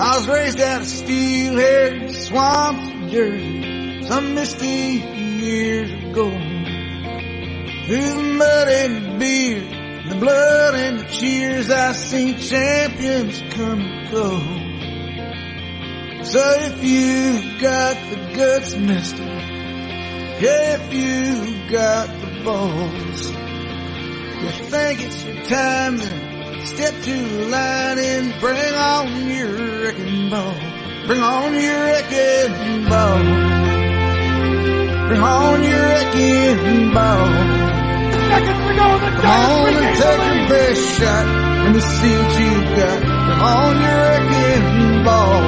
I was raised out of steel-haired swamps of Jersey some misty years ago. Through the mud and the beer, the blood and the cheers, I seen champions come and go. So if you've got the guts, mister, if you got the balls, you think it's your time, then step to the line and bring on your wrecking ball. Bring on your wrecking ball. Bring on your wrecking ball. Come on and take your best shot. Let me see what you got. Come on your wrecking ball.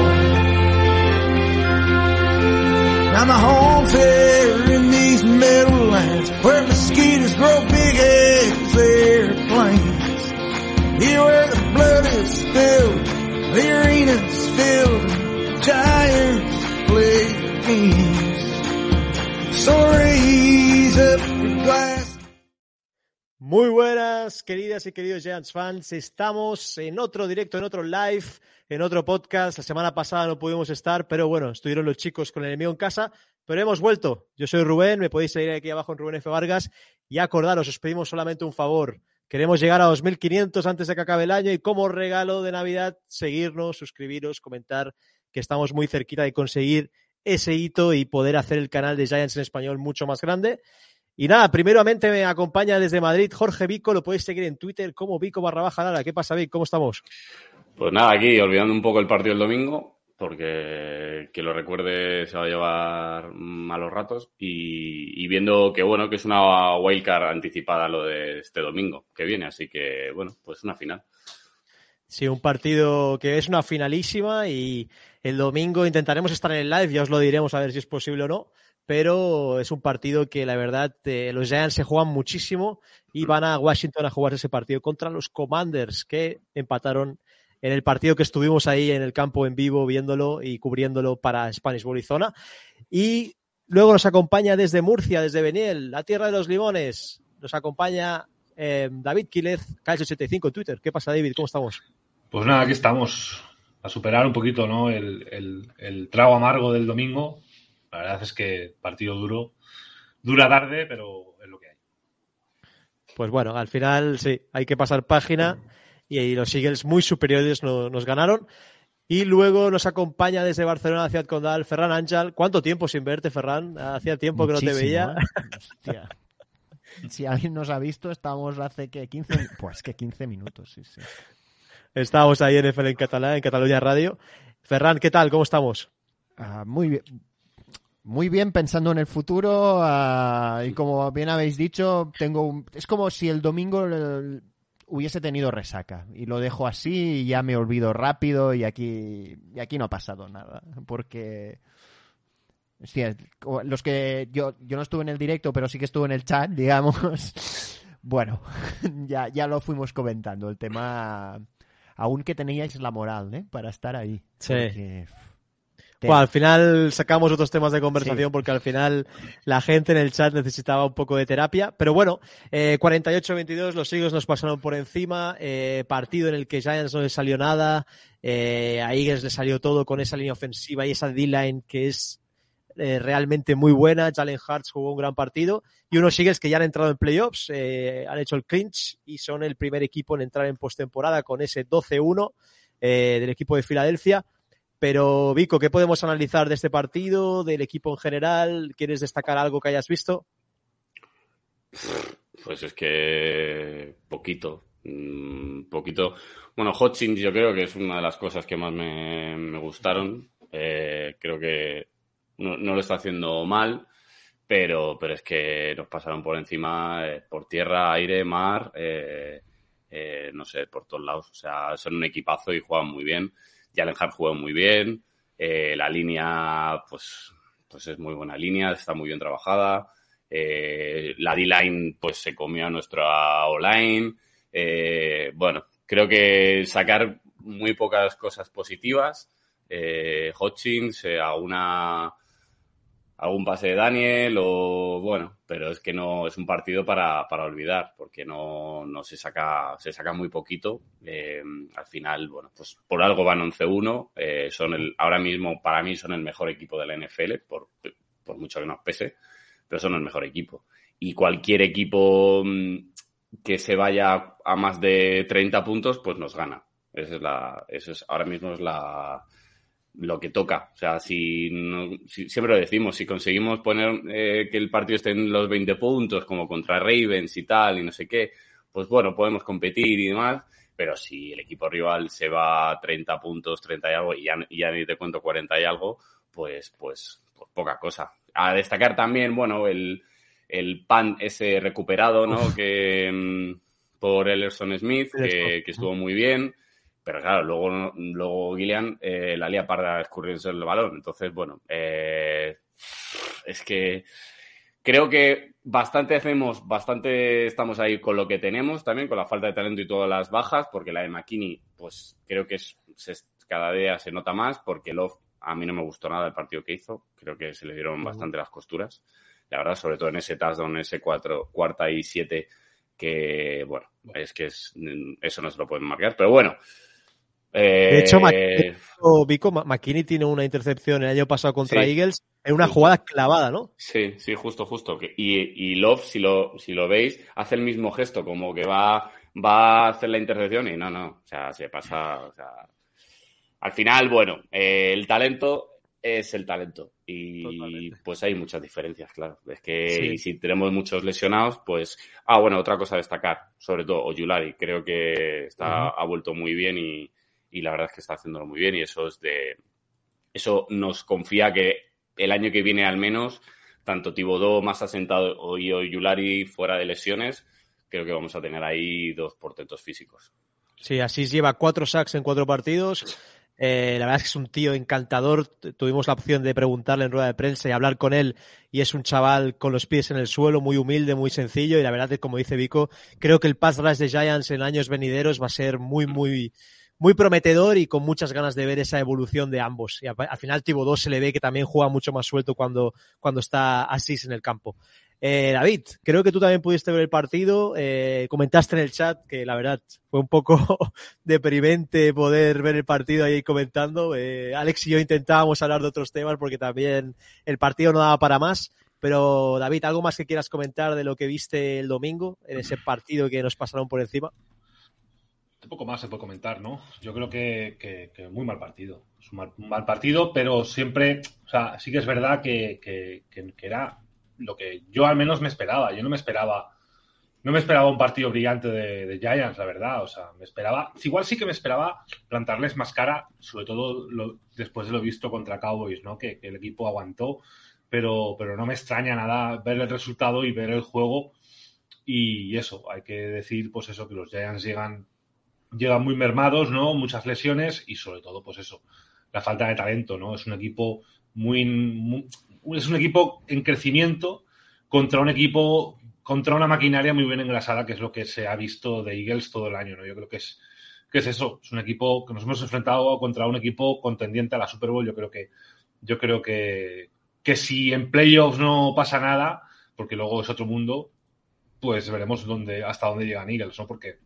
Now my home's here in these meadowlands where mosquitoes grow big as airplanes. Muy buenas, queridas y queridos Giants fans. Estamos en otro directo, en otro live, en otro podcast. La semana pasada no pudimos estar, pero bueno, estuvieron los chicos con el enemigo en casa, pero hemos vuelto. Yo soy Rubén, me podéis seguir aquí abajo en Rubén F. Vargas. Y acordaros, os pedimos solamente un favor. Queremos llegar a 2.500 antes de que acabe el año y como regalo de Navidad, seguirnos, suscribiros, comentar que estamos muy cerquita de conseguir ese hito y poder hacer el canal de Giants en español mucho más grande. Y nada, primeramente me acompaña desde Madrid Jorge Vico, lo podéis seguir en Twitter como Vico barra baja Lara. ¿Qué pasa, Vic? ¿Cómo estamos? Pues nada, aquí olvidando un poco el partido del domingo, porque que lo recuerde se va a llevar malos ratos y, y viendo que bueno, que es una wildcard anticipada lo de este domingo que viene, así que bueno, pues una final. Sí, un partido que es una finalísima y el domingo intentaremos estar en el live, ya os lo diremos a ver si es posible o no, pero es un partido que la verdad eh, los Giants se juegan muchísimo y van a Washington a jugar ese partido contra los Commanders que empataron en el partido que estuvimos ahí en el campo en vivo viéndolo y cubriéndolo para Spanish Bowl y luego nos acompaña desde Murcia, desde Beniel, la tierra de los limones, nos acompaña eh, David Quílez, KS85 en Twitter. ¿Qué pasa, David? ¿Cómo estamos? Pues nada, aquí estamos a superar un poquito ¿no? el, el, el trago amargo del domingo. La verdad es que partido duro, dura tarde, pero es lo que hay. Pues bueno, al final sí, hay que pasar página y, los Eagles muy superiores no, nos ganaron. Y luego nos acompaña desde Barcelona, Ciudad Condal, Ferran Ángel. ¿Cuánto tiempo sin verte, Ferran? Hacía tiempo que Muchísimo, no te veía. ¿eh? Hostia. Si alguien nos ha visto, estamos hace que 15, pues que 15 minutos, sí, sí. Estábamos ahí en NFL en Catalá, en Cataluña Radio. Ferran, ¿qué tal? ¿Cómo estamos? Ah, muy bien. Muy bien pensando en el futuro ah, y como bien habéis dicho, tengo un- es como si el domingo hubiese tenido resaca. Y lo dejo así y ya me olvido rápido y aquí y aquí no ha pasado nada. Porque hostia, los que yo yo no estuve en el directo pero sí que estuve en el chat digamos. Bueno ya ya lo fuimos comentando. El tema aún que teníais la moral ¿eh? para estar ahí. Sí. Porque, Bueno, al final sacamos otros temas de conversación Sí. porque al final la gente en el chat necesitaba un poco de terapia. Pero bueno, eh, 48-22, los Eagles nos pasaron por encima. eh, partido en el que Giants no le salió nada. eh, a Eagles le salió todo con esa línea ofensiva y esa D-line que es eh, realmente muy buena. Jalen Hurts jugó un gran partido. Y unos Eagles que ya han entrado en playoffs, han hecho el clinch y son el primer equipo en entrar en postemporada con ese 12-1 eh, del equipo de Filadelfia. Pero, Vico, ¿qué podemos analizar de este partido, del equipo en general? ¿Quieres destacar algo que hayas visto? Pues es que poquito, mm, poquito. Bueno, Hutchins yo creo que es una de las cosas que más me, gustaron. Eh, creo que no, no lo está haciendo mal, pero, pero es que nos pasaron por encima, eh, por tierra, aire, mar, eh, eh, no sé, por todos lados. O sea, son un equipazo y juegan muy bien. Jalen Hart juega muy bien. Eh, la línea, pues, pues es muy buena línea, está muy bien trabajada. Eh, la D-line pues se comió a nuestra O-line. Eh, bueno, creo que sacar muy pocas cosas positivas. Eh, eh, a una algún pase de Daniel o bueno, pero es que no es un partido para, para olvidar porque no, no se saca se saca muy poquito. Eh, al final, bueno, pues por algo van 11-1. Eh, son el ahora mismo para mí son el mejor equipo de la NFL por, por mucho que nos pese, pero son el mejor equipo. Y cualquier equipo mm, que se vaya a más de 30 puntos, pues nos gana. Esa es la, eso es ahora mismo es la lo que toca. O sea, si, siempre lo decimos, si conseguimos poner eh, que el partido esté en los 20 puntos, como contra Ravens y tal, y no sé qué, pues bueno, podemos competir y demás. Pero si el equipo rival se va a 30 puntos, 30 y algo, y ya, ya ni te cuento 40 y algo, pues, pues, pues poca cosa. A destacar también, bueno, el, el pan ese recuperado, ¿no? que mm, por Ellerson Smith, que, que estuvo muy bien. Pero claro, luego, luego Gillian eh, la lía para escurrirse el balón. Entonces, bueno, eh, es que creo que bastante hacemos, bastante estamos ahí con lo que tenemos también, con la falta de talento y todas las bajas, porque la de McKinney, pues creo que es, cada día se nota más, porque Love a mí no me gustó nada el partido que hizo. Creo que se le dieron bastante las costuras. La verdad, sobre todo en ese touchdown, en ese cuatro, cuarta y siete, que, bueno, es que es, eso no se lo pueden marcar. Pero bueno, de hecho, eh, McKinney, tiene una intercepción el año pasado contra Eagles en una jugada clavada, ¿no? Sí, sí, justo, justo. Y, y Love, si lo, si lo veis, hace el mismo gesto, como que va, va a hacer la intercepción y no, no, o sea, se pasa, o sea, al final, bueno, eh, el talento es el talento y pues hay muchas diferencias, claro. Es que si tenemos muchos lesionados, pues, ah, bueno, otra cosa a destacar, sobre todo Oyulari, creo que está, ha vuelto muy bien y, y la verdad es que está haciéndolo muy bien y eso es de eso nos confía que el año que viene al menos tanto Tibodó más asentado y Yulari fuera de lesiones creo que vamos a tener ahí dos portentos físicos. Sí, así lleva cuatro sacks en cuatro partidos. Eh, la verdad es que es un tío encantador. Tuvimos la opción de preguntarle en rueda de prensa y hablar con él. Y es un chaval con los pies en el suelo, muy humilde, muy sencillo. Y la verdad es que, como dice Vico, creo que el pass rush de Giants en años venideros va a ser muy, muy, muy prometedor y con muchas ganas de ver esa evolución de ambos. Y al final Thibodeau se le ve que también juega mucho más suelto cuando, cuando está así en el campo. Eh, David, creo que tú también pudiste ver el partido. Eh, comentaste en el chat que la verdad fue un poco deprimente poder ver el partido ahí comentando. Eh, Alex y yo intentábamos hablar de otros temas porque también el partido no daba para más. Pero David, ¿algo más que quieras comentar de lo que viste el domingo en ese partido que nos pasaron por encima? Poco más se puede comentar, ¿no? Yo creo que, que, muy mal partido. Es un mal, partido, pero siempre, o sea, sí que es verdad que, que, era lo que yo al menos me esperaba. Yo no me esperaba, no me esperaba un partido brillante de, Giants, la verdad. O sea, me esperaba, igual sí que me esperaba plantarles más cara, sobre todo después de lo visto contra Cowboys, ¿no? Que, el equipo aguantó, pero, pero no me extraña nada ver el resultado y ver el juego. Y eso, hay que decir, pues eso, que los Giants llegan llegan muy mermados, ¿no? Muchas lesiones y sobre todo, pues eso, la falta de talento, ¿no? Es un equipo muy, es un equipo en crecimiento contra un equipo contra una maquinaria muy bien engrasada, que es lo que se ha visto de Eagles todo el año, ¿no? Yo creo que es que es eso, es un equipo que nos hemos enfrentado contra un equipo contendiente a la Super Bowl, yo creo que yo creo que que si en playoffs no pasa nada, porque luego es otro mundo, pues veremos dónde hasta dónde llegan Eagles, ¿no? Porque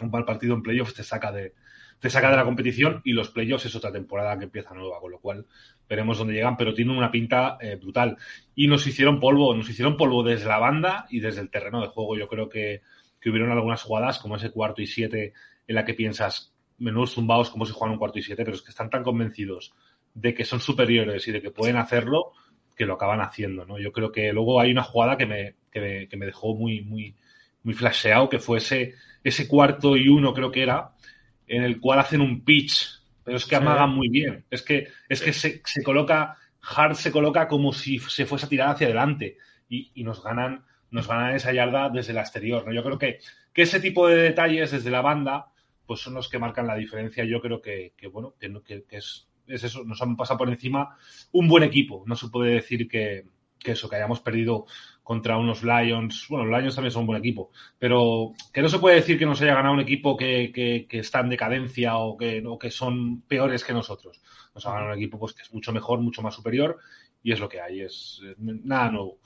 un mal partido en playoffs te saca de, te saca de la competición y los playoffs es otra temporada que empieza nueva, con lo cual veremos dónde llegan, pero tienen una pinta eh, brutal. Y nos hicieron polvo, nos hicieron polvo desde la banda y desde el terreno de juego. Yo creo que, que hubieron algunas jugadas, como ese cuarto y siete, en la que piensas, menudos zumbados como si juegan un cuarto y siete, pero es que están tan convencidos de que son superiores y de que pueden hacerlo, que lo acaban haciendo, ¿no? Yo creo que luego hay una jugada que me, que me, que me dejó muy, muy, muy flasheado, que fue ese, ese cuarto y uno creo que era, en el cual hacen un pitch, pero es que amagan muy bien. Es que, es que se, se, coloca, Hart se coloca como si se fuese a tirar hacia adelante y, y, nos ganan nos ganan esa yarda desde el exterior. ¿no? Yo creo que, que ese tipo de detalles desde la banda pues son los que marcan la diferencia. Yo creo que, que bueno, que, que, es, es, eso, nos han pasado por encima un buen equipo. No se puede decir que, que eso, que hayamos perdido contra unos Lions. Bueno, los Lions también son un buen equipo, pero que no se puede decir que nos haya ganado un equipo que, que, que está en decadencia o que, o que son peores que nosotros. Nos ha ganado un equipo pues, que es mucho mejor, mucho más superior y es lo que hay, es nada nuevo.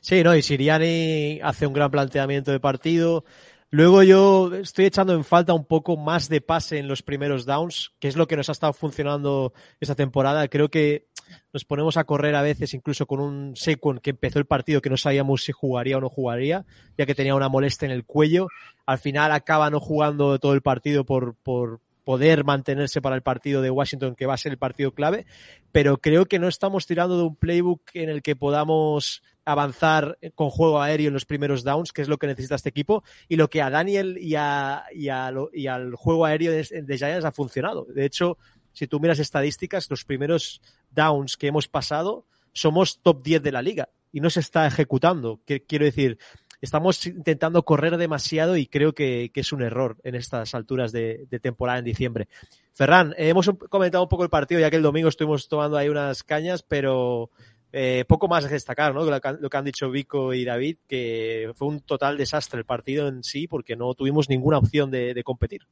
Sí, no, y Siriani hace un gran planteamiento de partido. Luego yo estoy echando en falta un poco más de pase en los primeros downs, que es lo que nos ha estado funcionando esta temporada. Creo que nos ponemos a correr a veces incluso con un Sequon que empezó el partido que no sabíamos si jugaría o no jugaría, ya que tenía una molestia en el cuello. Al final acaba no jugando todo el partido por, por poder mantenerse para el partido de Washington, que va a ser el partido clave, pero creo que no estamos tirando de un playbook en el que podamos avanzar con juego aéreo en los primeros downs, que es lo que necesita este equipo, y lo que a Daniel y, a, y, y al juego aéreo de, de, Giants ha funcionado. De hecho, si tú miras estadísticas, los primeros downs que hemos pasado somos top 10 de la liga y no se está ejecutando. Quiero decir, estamos intentando correr demasiado y creo que, es un error en estas alturas de, temporada en diciembre. Ferran, eh, hemos comentado un poco el partido, ya que el domingo estuvimos tomando ahí unas cañas, pero eh, poco más a destacar, ¿no? Lo que, han dicho Vico y David, que fue un total desastre el partido en sí, porque no tuvimos ninguna opción de competir.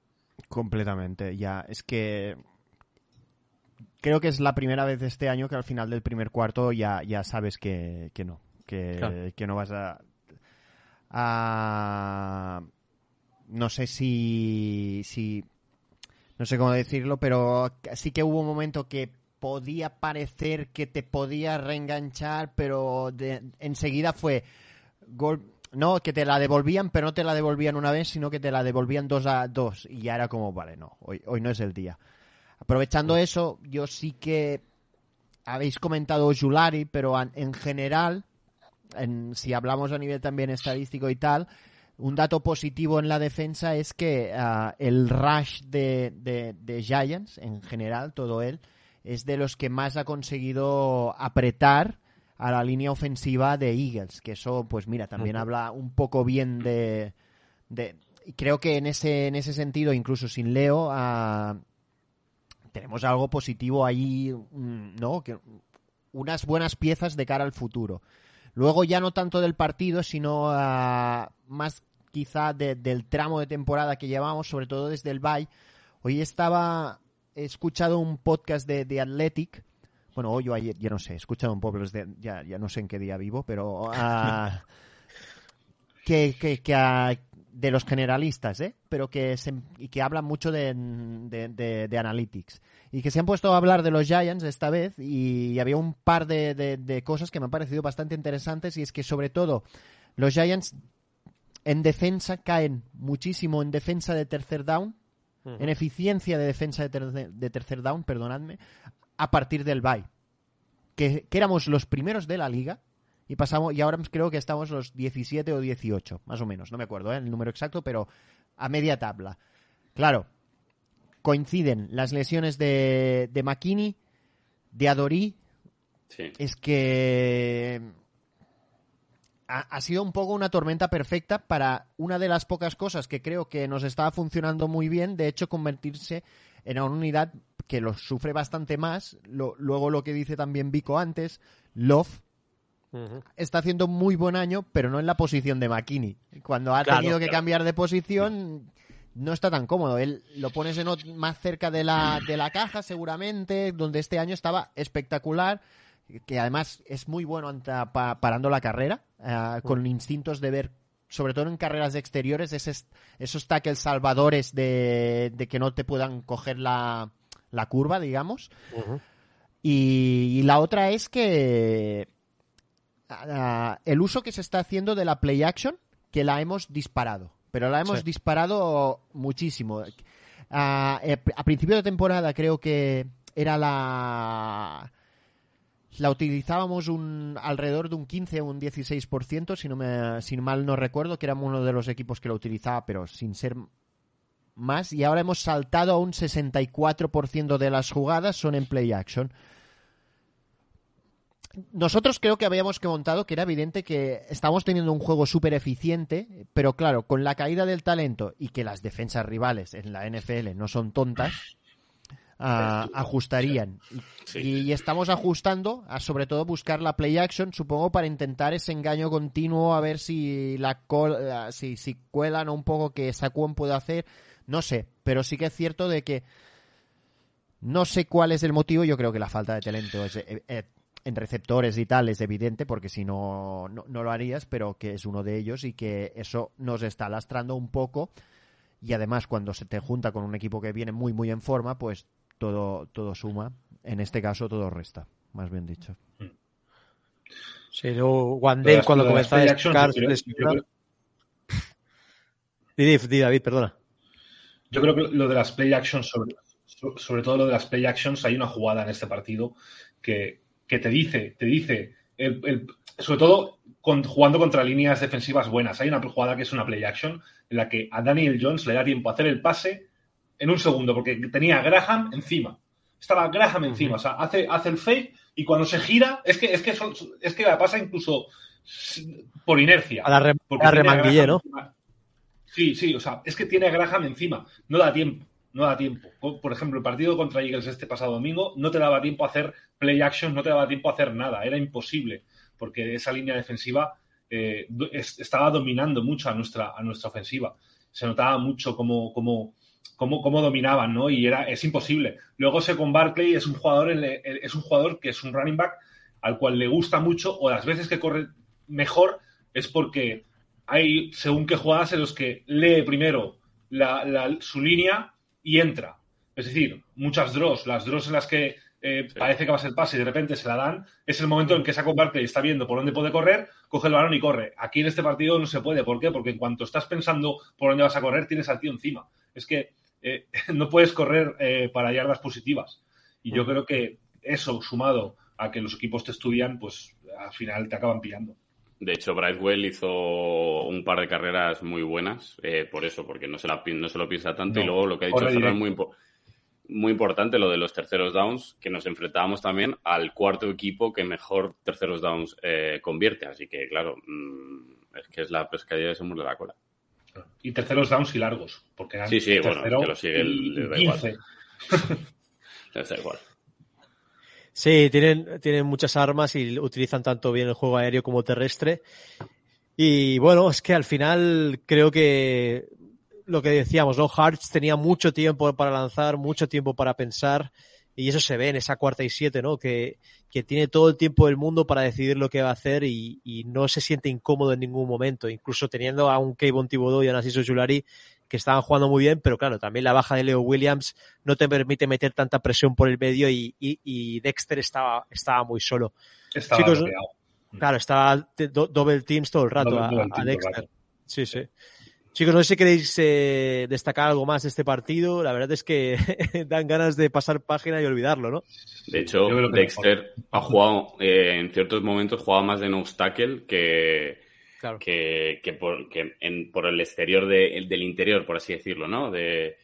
Completamente, ya. Es que creo que es la primera vez de este año que al final del primer cuarto ya, ya sabes que, que no, que, claro. que, no vas a, a, No sé si, si... No sé cómo decirlo, pero sí que hubo un momento que podía parecer que te podía reenganchar, pero de, enseguida fue gol, no, que te la devolvían, pero no te la devolvían una vez, sino que te la devolvían dos a dos. Y ya era como, vale, no, hoy, hoy no es el día. Aprovechando eso, yo sí que habéis comentado Julari, pero en general, en, si hablamos a nivel también estadístico y tal, un dato positivo en la defensa es que uh, el rush de, de, de, Giants, en general, todo él, es de los que más ha conseguido apretar a la línea ofensiva de Eagles, que eso, pues mira, también habla un poco bien de, de... creo que en ese, en ese sentido, incluso sin Leo, uh, tenemos algo positivo ahí, ¿no? Que, unas buenas piezas de cara al futuro. Luego ya no tanto del partido, sino uh, más quizá de, del tramo de temporada que llevamos, sobre todo desde el bye. Hoy estaba, he escuchado un podcast de, de Athletic, bueno, hoy o ayer, ya no sé, he escuchado un poco, de, ya, ya no sé en qué día vivo, pero uh, que, que, que de los generalistas, ¿eh? pero que, se, y que hablan mucho de, de, de, de, analytics. Y que se han puesto a hablar de los Giants esta vez y había un par de, de, cosas que me han parecido bastante interesantes y es que sobre todo los Giants en defensa caen muchísimo en defensa de tercer down, uh -huh. en eficiencia de defensa de, ter de, tercer down, perdonadme, a partir del bye. Que, que éramos los primeros de la liga y pasamos y ahora creo que estamos los 17 o 18, más o menos, no me acuerdo ¿eh? el número exacto, pero a media tabla. Claro, coinciden las lesiones de, de McKinney, de Adorí. Sí. Es que ha, ha, sido un poco una tormenta perfecta para una de las pocas cosas que creo que nos estaba funcionando muy bien, de hecho convertirse en una unidad que lo sufre bastante más. Lo, luego lo que dice también Vico antes, Love Uh -huh. está haciendo muy buen año, pero no en la posición de McKinney. Cuando ha claro, tenido que claro. cambiar de posición, no está tan cómodo. Él lo pones en otro, más cerca de la, de la caja, seguramente, donde este año estaba espectacular, que además es muy bueno anta, pa, parando la carrera, uh, con uh -huh. instintos de ver, sobre todo en carreras de exteriores, ese, esos tackles salvadores de, de, que no te puedan coger la, la curva, digamos. -huh. Y, y la otra es que uh, el uso que se está haciendo de la play action, que la hemos disparado. Pero la hemos sí. disparado muchísimo. Uh, a principio de temporada creo que era la la utilizábamos un alrededor de un 15 o un 16%, si no me si mal no recuerdo, que éramos uno de los equipos que lo utilizaba, pero sin ser más y ahora hemos saltado a un 64% de las jugadas son en play action nosotros creo que habíamos contado que era evidente que estamos teniendo un juego súper eficiente, pero claro, con la caída del talento y que las defensas rivales en la NFL no son tontas, ah, ajustarían. Sí. Y, y estamos ajustando a sobre todo buscar la play action, supongo, para intentar ese engaño continuo, a ver si la col- ah, si, si cuelan un poco que Saquon puede hacer. No sé, pero sí que es cierto de que no sé cuál es el motivo, yo creo que la falta de talento es, eh, eh, en receptores y tal es evidente, porque si no, no, no lo harías, pero que es uno de ellos y que eso nos está lastrando un poco. Y además, cuando se te junta con un equipo que viene muy, muy en forma, pues todo, todo suma. En este caso, todo resta, más bien dicho. Sí, Wandale las- cuando comenzó a yo yo di, David, perdona. Yo creo que lo de las play actions, sobre, so- sobre todo lo de las play actions, hay una jugada en este partido que, que te dice, te dice, el- el- sobre todo con- jugando contra líneas defensivas buenas. Hay una jugada que es una play action en la que a Daniel Jones le da tiempo a hacer el pase en un segundo, porque tenía a Graham encima. Estaba Graham encima, o sea, hace, hace el fake y cuando se gira, es que, es que, son- es que la pasa incluso por inercia. A la, re- a la. Sí, sí, o sea, es que tiene a Graham encima. No da tiempo, no da tiempo. Por ejemplo, el partido contra Eagles este pasado domingo no te daba tiempo a hacer play action, no te daba tiempo a hacer nada. Era imposible, porque esa línea defensiva eh, estaba dominando mucho a nuestra, a nuestra ofensiva. Se notaba mucho cómo, cómo, cómo, cómo dominaban, ¿no? Y era, es imposible. Luego con Barkley es un jugador, es un jugador que es un running back al cual le gusta mucho, o las veces que corre mejor es porque hay según qué jugadas en los que lee primero la- la- su línea y entra. Es decir, muchas draws, las draws en las que eh, Sí. parece que va a ser pase y de repente se la dan, es el momento en que Saco Barkley está viendo por dónde puede correr, coge el balón y corre. Aquí en este partido no se puede. ¿Por qué? Porque en cuanto estás pensando por dónde vas a correr, tienes al tío encima. Es que eh, no puedes correr eh, para yardas positivas. Y yo creo que eso, sumado a que los equipos te estudian, pues al final te acaban pillando. De hecho, Brightwell hizo un par de carreras muy buenas, eh, por eso, porque no se, la, no se lo piensa tanto. No, y luego lo que ha dicho Ferran, directo. muy, impo- muy importante, lo de los terceros downs, que nos enfrentábamos también al cuarto equipo que mejor terceros downs eh, convierte. Así que, claro, mm, es que es la pescadilla de Somos de la cola. Y terceros downs y largos. Porque Sí, sí, bueno, que lo sigue el- y le da igual. 15. Les da igual. Sí, tienen, tienen muchas armas y utilizan tanto bien el juego aéreo como terrestre. Y bueno, es que al final creo que lo que decíamos, ¿no? Hartz tenía mucho tiempo para lanzar, mucho tiempo para pensar. Y eso se ve en esa cuarta y siete, ¿no? Que, que tiene todo el tiempo del mundo para decidir lo que va a hacer y, y no se siente incómodo en ningún momento. Incluso teniendo a un Kevin Thibodeau y a Narciso Julari que estaban jugando muy bien, pero claro, también la baja de Leo Williams no te permite meter tanta presión por el medio y, y- y Dexter estaba, estaba muy solo. Estaba Chicos, bloqueado. Claro, estaba do- double teams todo el rato Double- a, Dexter. rato. Sí, sí. Chicos, no sé si queréis eh, destacar algo más de este partido. La verdad es que dan ganas de pasar página y olvidarlo, ¿no? De hecho, Dexter ha jugado, eh, en ciertos momentos, jugaba más de nose tackle que, Claro. que, que por, que en- por el exterior de- el- del interior, por así decirlo, ¿no? De,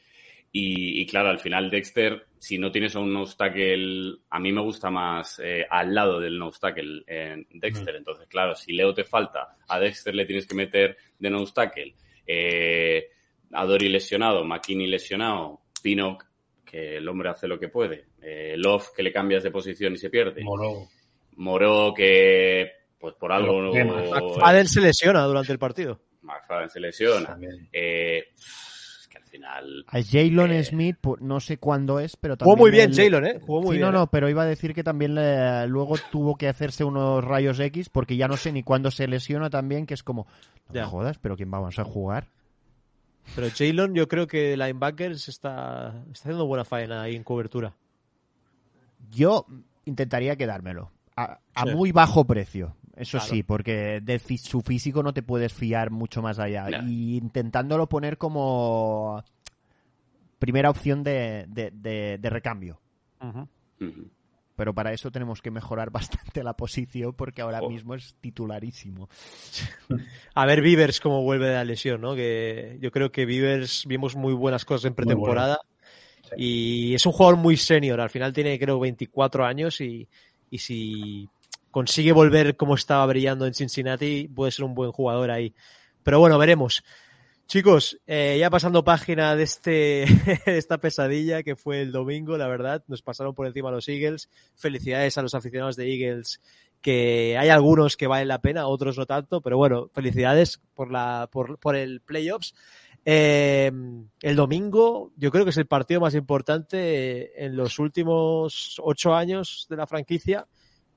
y, y claro, al final Dexter, si no tienes a un nose a mí me gusta más eh, al lado del nose tackle en Dexter. Entonces, claro, si Leo te falta, a Dexter le tienes que meter de nose tackle. Eh, a Dory lesionado, McKinney lesionado, Pinnock, que el hombre hace lo que puede. Eh, Love, que le cambias de posición y se pierde. Moró. Moró, que pues por algo... Temas. McFadden se lesiona durante el partido. McFadden se lesiona. Eh, es que al final... A Jalen Eh, Smith, pu- no sé cuándo es, pero también. Jugó muy bien le- Jalen, ¿eh? Jugó muy sí, bien. no, no, pero iba a decir que también le- luego tuvo que hacerse unos rayos X porque ya no sé ni cuándo se lesiona también, que es como, no Ya. me jodas, pero ¿quién vamos a jugar? Pero Jalen, yo creo que linebackers está, está haciendo buena faena ahí en cobertura. Yo intentaría quedármelo. A, a Sí. muy bajo precio. Eso Claro. sí, porque de su físico no te puedes fiar mucho más allá. Y intentándolo poner como primera opción de, de- de- de recambio. Pero para eso tenemos que mejorar bastante la posición porque ahora mismo es titularísimo. A ver Beavers cómo vuelve de la lesión, ¿no? Que yo creo que Beavers vimos muy buenas cosas en pretemporada y es un jugador muy senior. Al final tiene creo 24 años y, y si consigue volver como estaba brillando en Cincinnati puede ser un buen jugador ahí. Pero bueno, veremos. Chicos, eh, ya pasando página de este esta pesadilla que fue el domingo, la verdad, nos pasaron por encima los Eagles. Felicidades a los aficionados de Eagles, que hay algunos que valen la pena, otros no tanto, pero bueno, felicidades por la por, por el playoffs. Eh, el domingo, yo creo que es el partido más importante en los últimos ocho años de la franquicia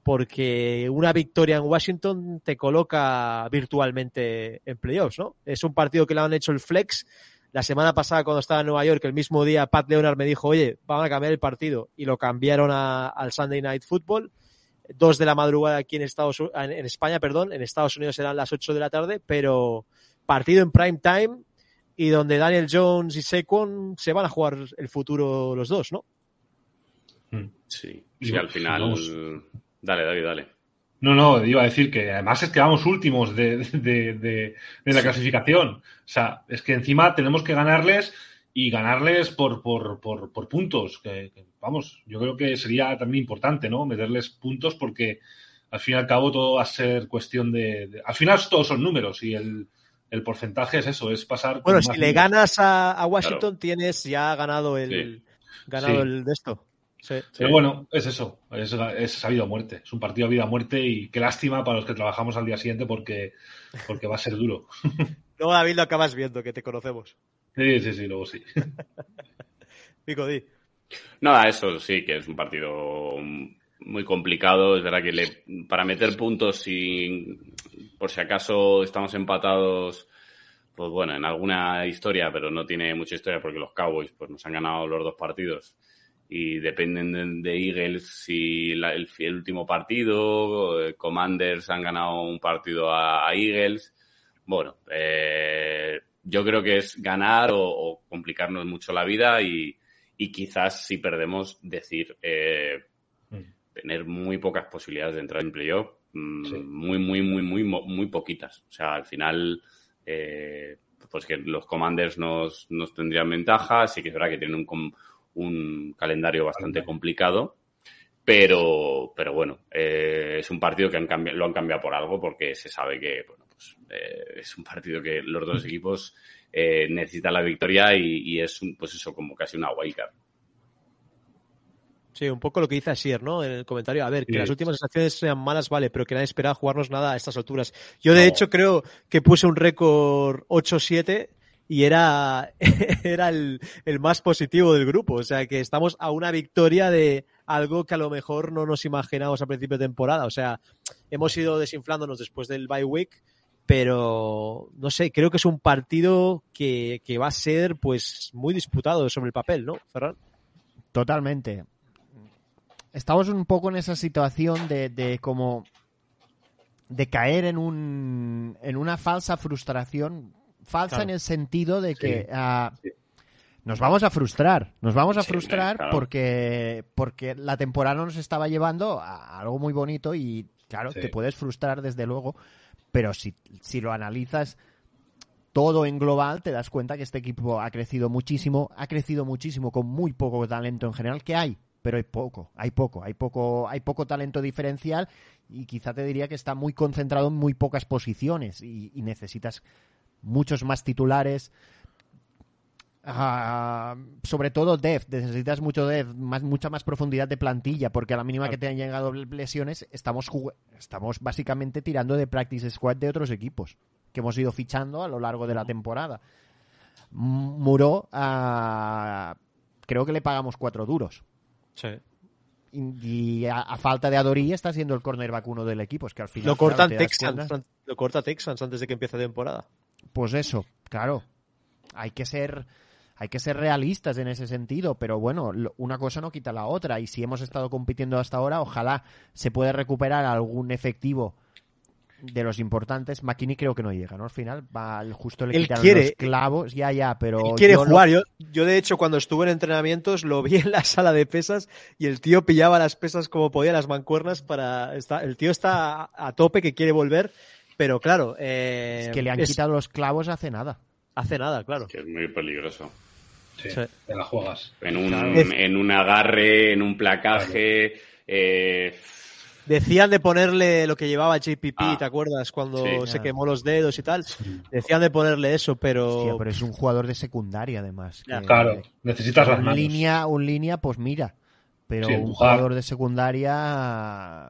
porque una victoria en Washington te coloca virtualmente en playoffs, ¿no? Es un partido que le han hecho el flex. La semana pasada, cuando estaba en Nueva York, el mismo día, Pat Leonard me dijo, oye, van a cambiar el partido. Y lo cambiaron a, al Sunday Night Football. Dos de la madrugada aquí en Estados en, en España, perdón. En Estados Unidos serán las ocho de la tarde, pero partido en prime time y donde Daniel Jones y Saquon se van a jugar el futuro los dos, ¿no? Sí, sí, al final... Vamos Dale, David, dale. No, no, iba a decir que además es que vamos últimos de, de, de, de la clasificación. O sea, es que encima tenemos que ganarles y ganarles por, por, por, por puntos. Que, que, vamos, yo creo que sería también importante, ¿no? Meterles puntos porque al fin y al cabo todo va a ser cuestión de. al final todos son números y el, el porcentaje es eso, es pasar. Bueno, si le ganas a, a Washington, claro. tienes ya ganado el. Sí. Ganado sí. el de esto. Sí, Pero sí. bueno, es eso, es, es a vida o muerte, es un partido a vida o muerte y qué lástima para los que trabajamos al día siguiente porque, porque va a ser duro. Luego David lo acabas viendo, que te conocemos. Sí, sí, sí, luego sí. Pico, di. Nada, eso sí, que es un partido muy complicado. Es verdad que le, para meter puntos y por si acaso estamos empatados, pues bueno, en alguna historia, pero no tiene mucha historia porque los Cowboys pues nos han ganado los dos partidos y dependen de, Eagles si la, el, el, último partido, eh, Commanders han ganado un partido a, a Eagles. Bueno, eh, yo creo que es ganar o, o complicarnos mucho la vida y, y, quizás si perdemos decir eh, mm. tener muy pocas posibilidades de entrar en playoff, mm, sí. muy, muy, muy, muy, muy poquitas. O sea, al final, eh, pues que los Commanders nos, nos tendrían ventaja, sí que es verdad que tienen un un calendario bastante complicado, pero, pero bueno, eh, es un partido que han cambiado, lo han cambiado por algo porque se sabe que bueno, pues, eh, es un partido que los dos equipos eh, necesitan la victoria y, y, es un, pues eso como casi una wildcard. Sí, un poco lo que dice Asier, ¿no? En el comentario. A ver, que sí. las últimas acciones sean malas, vale, pero que nadie esperaba jugarnos nada a estas alturas. Yo, de no. hecho, creo que puse un récord 8-7 y era, era el, el, más positivo del grupo. O sea que estamos a una victoria de algo que a lo mejor no nos imaginamos a principio de temporada. O sea, hemos ido desinflándonos después del bye week, pero no sé, creo que es un partido que, que va a ser pues muy disputado sobre el papel, ¿no, Ferran? Totalmente. Estamos un poco en esa situación de, de como de caer en un en una falsa frustración falsa claro. en el sentido de que sí. Uh, sí. nos vamos a frustrar. Nos vamos a sí, frustrar claro. porque, porque la temporada nos estaba llevando a algo muy bonito y, claro, te puedes frustrar desde luego, pero si, si lo analizas todo en global, te das cuenta que este equipo ha crecido muchísimo, ha crecido muchísimo con muy poco talento en general que hay, pero hay poco, hay poco, hay poco, hay poco talento diferencial y quizá te diría que está muy concentrado en muy pocas posiciones y, y necesitas muchos más titulares. Uh, sobre todo depth, necesitas mucho depth, más, mucha más profundidad de plantilla, porque a la mínima que te han llegado lesiones, estamos, estamos básicamente tirando de practice squad de otros equipos que hemos ido fichando a lo largo de la temporada. Muro, uh, creo que le pagamos cuatro duros. Sí. Y, y a, a, falta de Adorí está siendo el cornerback uno del equipo. Es que al final. Lo cortan claro, Texans, lo corta Texans antes de que empiece la temporada. Pues eso, claro. Hay que ser hay que ser realistas en ese sentido, pero bueno, una cosa no quita la otra y si hemos estado compitiendo hasta ahora, ojalá se pueda recuperar algún efectivo de los importantes. McKinney creo que no llega, ¿no? Al final va justo le quitaron quiere, los clavos, ya, ya, pero él quiere yo jugar. Lo... Yo, yo de hecho cuando estuve en entrenamientos lo vi en la sala de pesas y el tío pillaba las pesas como podía, las mancuernas para está, el tío está a tope que quiere volver pero claro. Eh, es que le han es... quitado los clavos hace nada. Hace nada, claro. Es que es muy peligroso. Sí, sí. te la juegas. En un, en un agarre, en un placaje. Claro. Eh, Decían de ponerle lo que llevaba JPP, Ah, ¿te acuerdas? Cuando sí. se quemó los dedos y tal. Decían de ponerle eso, pero... Hostia, pero es un jugador de secundaria, además. Ya. que- Claro, necesitas las un manos. línea, un línea, pues mira. Pero Sí, un jugador de secundaria.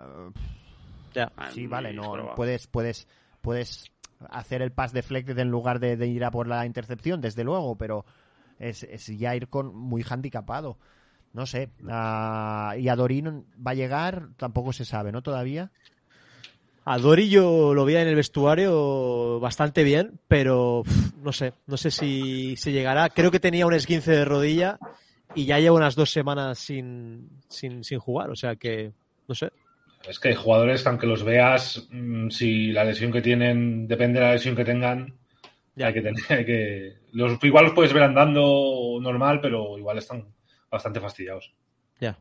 Ya. Sí, vale, no. Puedes, puedes, puedes hacer el pass deflected en lugar de, ir a por la intercepción, desde luego, pero es, ya ir con muy handicapado. No sé. y a Dorín va a llegar, tampoco se sabe, ¿no? Todavía. A Dori yo lo vi en el vestuario bastante bien, pero no sé, no sé si, si llegará. Creo que tenía un esguince de rodilla y ya lleva unas dos semanas sin, sin, sin jugar, o sea que no sé. Es que hay jugadores que aunque los veas, mm, si la lesión que tienen depende de la lesión que tengan, Ya. hay que tener hay que los igual los puedes ver andando normal, pero igual están bastante fastidiados. Ya.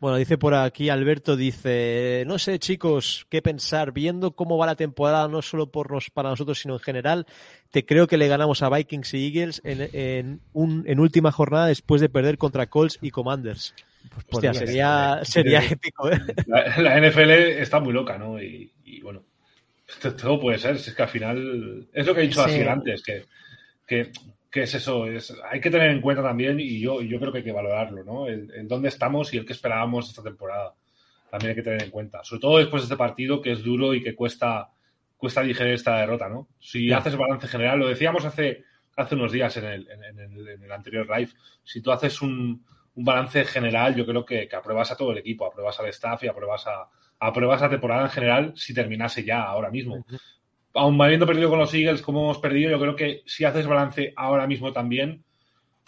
Bueno, dice por aquí Alberto, dice, no sé chicos, qué pensar, viendo cómo va la temporada, no solo por para nosotros, sino en general, te creo que le ganamos a Vikings y Eagles en, en, un, en última jornada después de perder contra Colts y Commanders. Pues Hostia, sería, sería Sí. épico, ¿eh? La, la NFL está muy loca, ¿no? Y, y bueno, esto- todo puede ser. si Es que al final es lo que he dicho Sí. así antes, que, que, que es eso. Es, hay que tener en cuenta también, y yo, yo creo que hay que valorarlo, ¿no? El, el dónde estamos y el que esperábamos esta temporada. También hay que tener en cuenta. Sobre todo después de este partido que es duro y que cuesta, cuesta digerir esta derrota, ¿no? Si haces balance general, lo decíamos hace, hace unos días en el, en, en el, en el anterior live, si tú haces un, un balance general, yo creo que, que apruebas a todo el equipo, apruebas al staff y apruebas a, apruebas la temporada en general si terminase ya ahora mismo. Aún habiendo perdido con los Eagles como hemos perdido, yo creo que si haces balance ahora mismo también,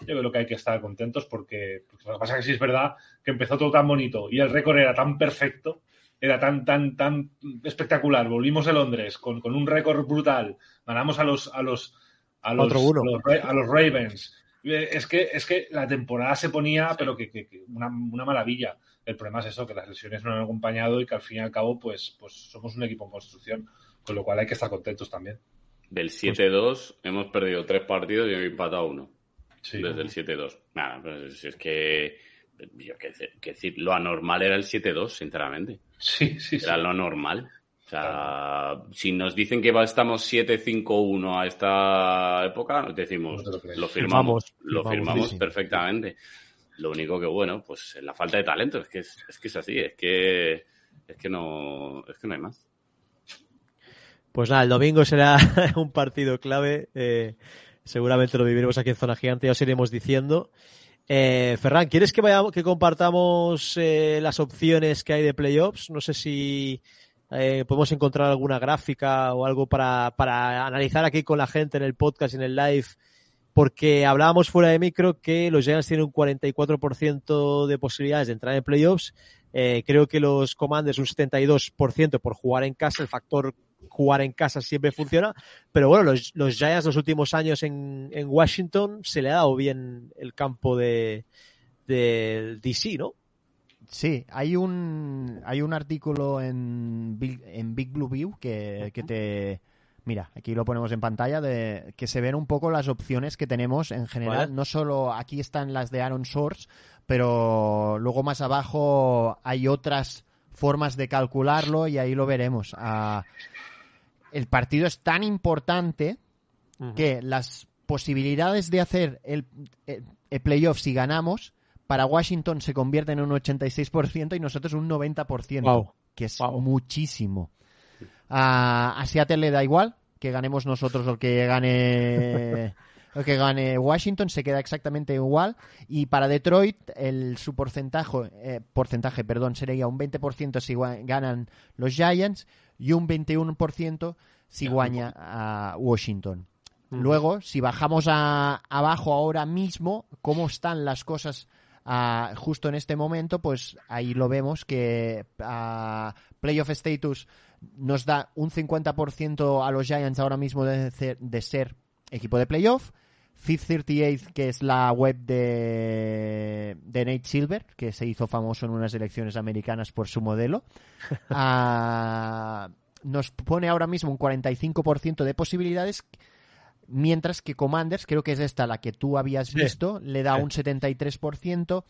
yo creo que hay que estar contentos porque, porque lo que pasa es que sí es verdad que empezó todo tan bonito y el récord era tan perfecto, era tan, tan, tan espectacular. Volvimos de Londres con, con un récord brutal, ganamos a los, a los, a los, a los, a los Ravens. Eh, Es que, es que la temporada se ponía, pero que, que- que una, una maravilla. El problema es eso, que las lesiones no han acompañado y que al fin y al cabo, pues, pues somos un equipo en construcción, con lo cual hay que estar contentos también. Del 7-2 hemos perdido tres partidos y hemos empatado uno. Sí. Desde el 7-2. Nada, pues es que. Yo qué decir, lo anormal era el 7-2, sinceramente. Sí, sí, sí. Era lo normal. O sea, si nos dicen que estamos 7-5-1 a esta época, nos decimos, lo firmamos, Firmamos, lo firmamos, firmamos sí, sí. perfectamente. Lo único que, bueno, pues la falta de talento, es que es, es que es así, es que, es que no, es que no hay más. Pues nada, el domingo será un partido clave. eh, seguramente lo viviremos aquí en Zona Gigante, ya os iremos diciendo. Eh, Ferran, ¿quieres que vayamos, que compartamos eh, las opciones que hay de playoffs? No sé si eh, podemos encontrar alguna gráfica o algo para, para analizar aquí con la gente en el podcast en el live, porque hablábamos fuera de micro que los Giants tienen un 44% de posibilidades de entrar en playoffs. Eh, creo que los Commanders un 72% por jugar en casa, el factor jugar en casa siempre funciona, pero bueno, los, los Giants los últimos años en, en Washington se le ha dado bien el campo de, del DC, ¿no? Sí, hay un, hay un artículo en Big, en Big Blue View que, que te... Mira, aquí lo ponemos en pantalla, de, que se ven un poco las opciones que tenemos en general. Vale. No solo aquí están las de Aaron Source, pero luego más abajo hay otras formas de calcularlo y ahí lo veremos. Ah, el partido es tan importante que las posibilidades de hacer el, el- el playoff si ganamos para Washington se convierten en un 86% y nosotros un 90%, Wow. que es Wow. muchísimo. A, a Seattle le da igual que ganemos nosotros o que gane o que gane Washington se queda exactamente igual y para Detroit el su porcentaje eh, porcentaje perdón sería un 20% si ganan los Giants y un 21% si guaña a Washington. Luego, si bajamos a, abajo ahora mismo, cómo están las cosas justo en este momento, pues ahí lo vemos que ah, Playoff Status nos da un 50% a los Giants ahora mismo de, ser- de ser equipo de playoff. 538, que es la web de, de Nate Silver, que se hizo famoso en unas elecciones americanas por su modelo, ah, nos pone ahora mismo un 45% de posibilidades, mientras que Commanders, creo que es esta la que tú habías Sí. visto, le da Sí. un 73%.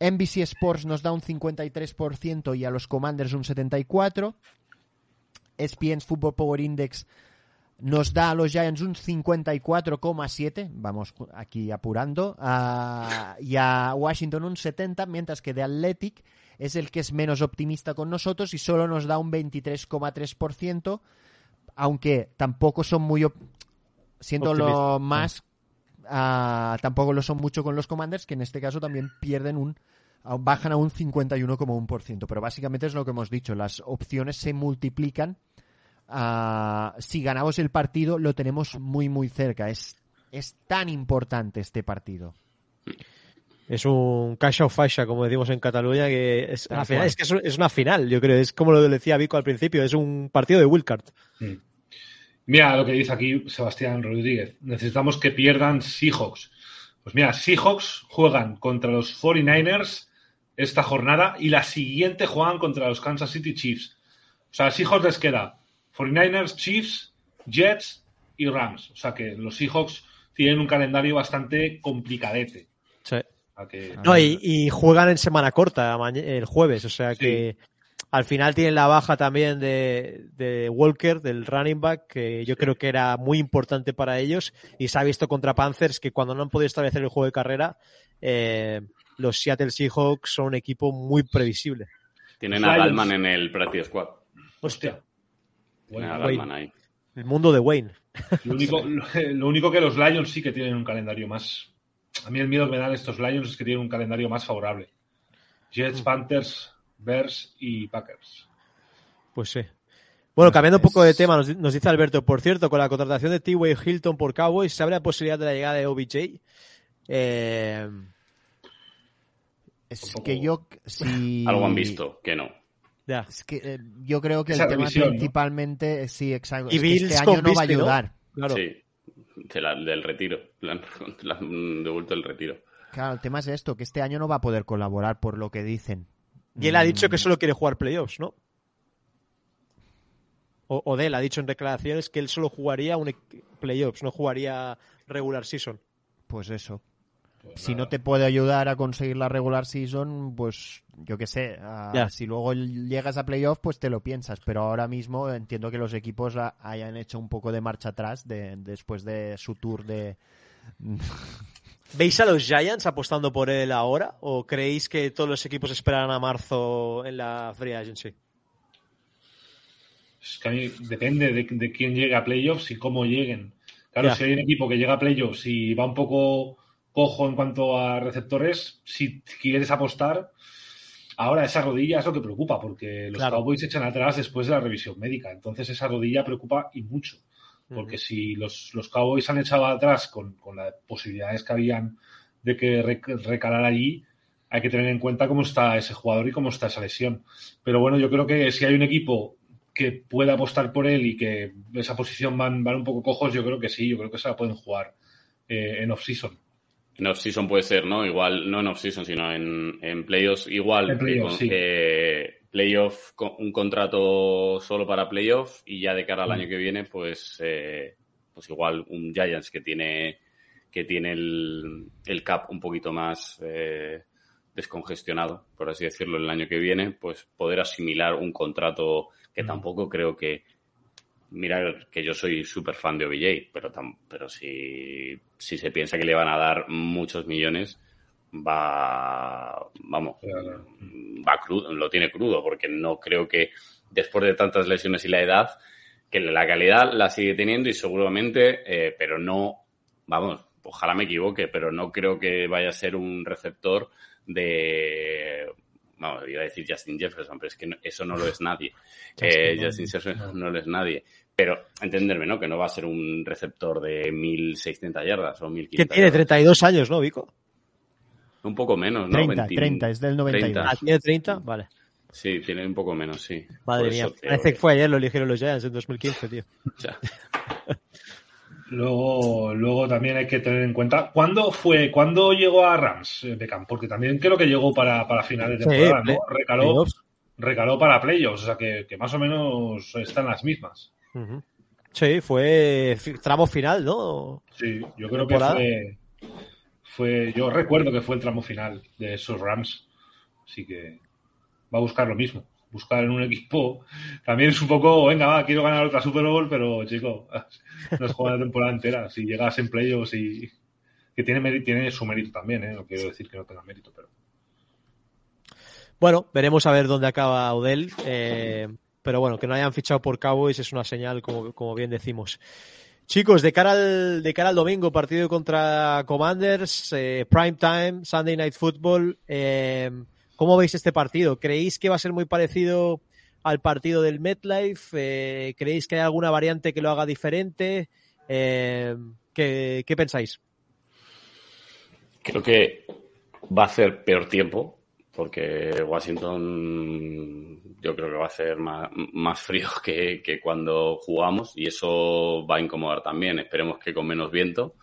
NBC Sports nos da un 53% y a los Commanders un 74%. ESPN's Football Power Index nos da a los Giants un 54,7, vamos aquí apurando, a- y a Washington un 70, mientras que The Athletic es el que es menos optimista con nosotros y solo nos da un 23,3%, aunque tampoco son muy... Siendo lo más... ah, tampoco lo son mucho con los Commanders, que en este caso también pierden un... bajan a un 51,1%, pero básicamente es lo que hemos dicho, las opciones se multiplican Ah, si ganamos el partido, lo tenemos muy, muy cerca. Es, es tan importante este partido. Es un cash of fascia, como decimos en Cataluña, que es, final, es que es, es una final, yo creo. Es como lo decía Vico al principio, es un partido de wildcard. Mm. Mira lo que dice aquí Sebastián Rodríguez. Necesitamos que pierdan Seahawks. Pues mira, Seahawks juegan contra los 49ers esta jornada y la siguiente juegan contra los Kansas City Chiefs. O sea, a Seahawks les queda 49ers, Chiefs, Jets y Rams. O sea que los Seahawks tienen un calendario bastante complicadete. Sí. O sea que- No, y, y juegan en semana corta, el jueves, o sea Sí. Al final tienen la baja también de, de Walker, del running back, que yo creo que era muy importante para ellos, y se ha visto contra Panthers que cuando no han podido establecer el juego de carrera, eh, los Seattle Seahawks son un equipo muy previsible. Tienen a. Galman en el practice squad. Hostia. Tienen a ahí. El mundo de Wayne. Lo único, lo, lo único que los Lions sí que tienen un calendario más. A mí el miedo que me dan estos Lions es que tienen un calendario más favorable. Jets, Panthers, Bears y Packers. Pues sí. Bueno, cambiando un poco de tema, nos, nos dice Alberto, por cierto, con la contratación de T-Way Hilton por Cowboys, ¿se abre la posibilidad de la llegada de OBJ? Eh, Es que yo, si... Algo han visto, que no. ya. Es que eh, yo creo que Esa el tema revisión, ¿no? principalmente, sí, exacto. Y es que este año no va a ¿no? ayudar. Claro. Sí. De la- del retiro. Han devuelto el retiro. Claro, el tema es esto, que este año no va a poder colaborar por lo que dicen. Y él ha dicho que Mm, solo quiere jugar playoffs, ¿no? O, o de él ha dicho en declaraciones que él solo jugaría un playoffs, no jugaría regular season. Pues eso. Pues Si no te puede ayudar a conseguir la regular season, pues yo qué sé. Si luego llegas a playoff, pues te lo piensas. Pero ahora mismo entiendo que los equipos ha- hayan hecho un poco de marcha atrás de, después de su tour de. ¿Veis a los Giants apostando por él ahora? ¿O creéis que todos los equipos esperarán a marzo en la Free Agency? Es que a mí depende de, de quién llegue a playoffs y cómo lleguen. Claro, si hay un equipo que llega a playoffs y va un poco cojo en cuanto a receptores, si quieres apostar, ahora esa rodilla es lo que preocupa, porque los Claro. Cowboys se echan atrás después de la revisión médica. Entonces esa rodilla preocupa y mucho. Porque si los, los Cowboys han echado atrás con, con las posibilidades que habían de que rec- recalar allí, hay que tener en cuenta cómo está ese jugador y cómo está esa lesión. Pero bueno, yo creo que si hay un equipo que pueda apostar por él y que esa posición van, van un poco cojos, yo creo que sí, yo creo que se la pueden jugar eh, en off-season. En off-season puede ser, ¿no? Igual, no en off-season, sino en, en playoffs. Igual, En playoffs, sí. eh, playoff, un contrato solo para playoff y ya de cara al Mm. año que viene, pues, eh, pues igual un Giants que tiene, que tiene el, el cap un poquito más eh, descongestionado, por así decirlo, el año que viene, pues poder asimilar un contrato que Mm. tampoco creo que Mira que yo soy súper fan de OBJ, pero, tam- pero si, si se piensa que le van a dar muchos millones, va, vamos, Claro. va crudo, lo tiene crudo, porque no creo que después de tantas lesiones y la edad, que la calidad la sigue teniendo y seguramente, eh, pero no, vamos, ojalá me equivoque, pero no creo que vaya a ser un receptor de, vamos, iba a decir Justin Jefferson, pero es que no- eso no lo es nadie. Eh, no. Justin Jefferson no lo es nadie. Pero entenderme, ¿no? Que no va a ser un receptor de 1600 yardas o 1500 Que tiene yardas. 32 años, ¿no, Vico? Un poco menos, ¿no? 30, 20 30, es del 92. 30. Ah, tiene 30, vale. Sí, tiene un poco menos, sí. Madre mía, eso parece que fue ayer, lo eligieron los Giants en 2015, tío. sea, Luego, luego también hay que tener en cuenta cuándo fue, cuándo llegó a Rams eh, Beckham, porque también creo que llegó para, para finales de Sí, temporada, ¿no? Recaló, para playoffs, o sea que, que más o menos están las mismas. Sí, fue tramo final, ¿no? Sí, yo creo que fue, fue, yo recuerdo que fue el tramo final de esos Rams. Así que va a buscar lo mismo. Buscar en un equipo también es un poco, venga, va, quiero ganar otra Super Bowl, pero chico, no es jugar la temporada entera. Si llegas en playoffs y que tiene, tiene su mérito también, ¿eh? no quiero decir que no tenga mérito, pero. Bueno, veremos a ver dónde acaba Odell. Eh, pero bueno, que no hayan fichado por Cowboys es una señal, como, como bien decimos. Chicos, de cara al, de cara al domingo, partido contra Commanders, eh, prime time, Sunday Night Football. Eh, ¿Cómo veis este partido? ¿Creéis que va a ser muy parecido al partido del MetLife? Eh, ¿Creéis que hay alguna variante que lo haga diferente? Eh, ¿qué, ¿Qué pensáis? Creo que va a ser peor tiempo, porque Washington yo creo que va a ser más, más frío que, que, cuando jugamos y eso va a incomodar también. Esperemos que con menos viento.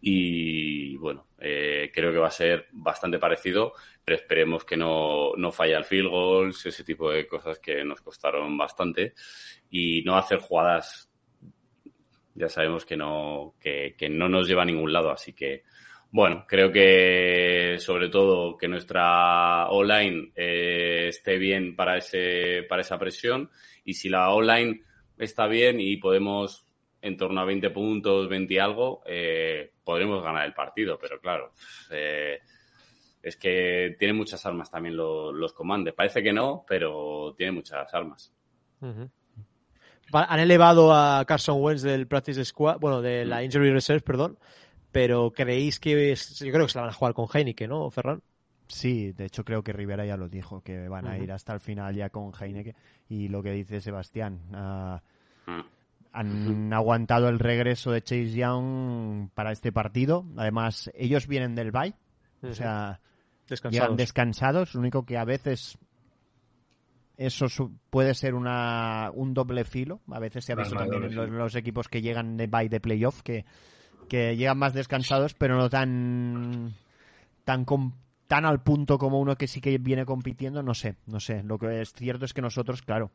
Y bueno, eh, creo que va a ser bastante parecido, pero esperemos que no, no falle el field goals, ese tipo de cosas que nos costaron bastante y no hacer jugadas. Ya sabemos que no, que no nos lleva a ningún lado, así que bueno, creo que sobre todo que nuestra online eh, esté bien para ese para esa presión y si la online está bien y podemos en torno a 20 puntos, 20 y algo, eh, podremos ganar el partido, pero claro, eh, es que tiene muchas armas también los, los comandos. Parece que no, pero tiene muchas armas. Uh -huh. Han elevado a Carson Wentz del practice squad, bueno, de la injury reserve, perdón, pero creéis que es, yo creo que se la van a jugar con Heineken, ¿no, Ferran? Sí, de hecho creo que Rivera ya lo dijo, que van a uh -huh. ir hasta el final ya con Heineken. Y lo que dice Sebastián, uh, uh -huh. han aguantado el regreso de Chase Young para este partido. Además, ellos vienen del bye, o sea, descansados. llegan descansados. Lo único que a veces eso puede ser una, un doble filo. A veces se ha visto también en los, los, equipos que llegan de bye de playoff que que llegan más descansados, pero no tan tan com, tan al punto como uno que sí que viene compitiendo, no sé, no sé. Lo que es cierto es que nosotros, claro,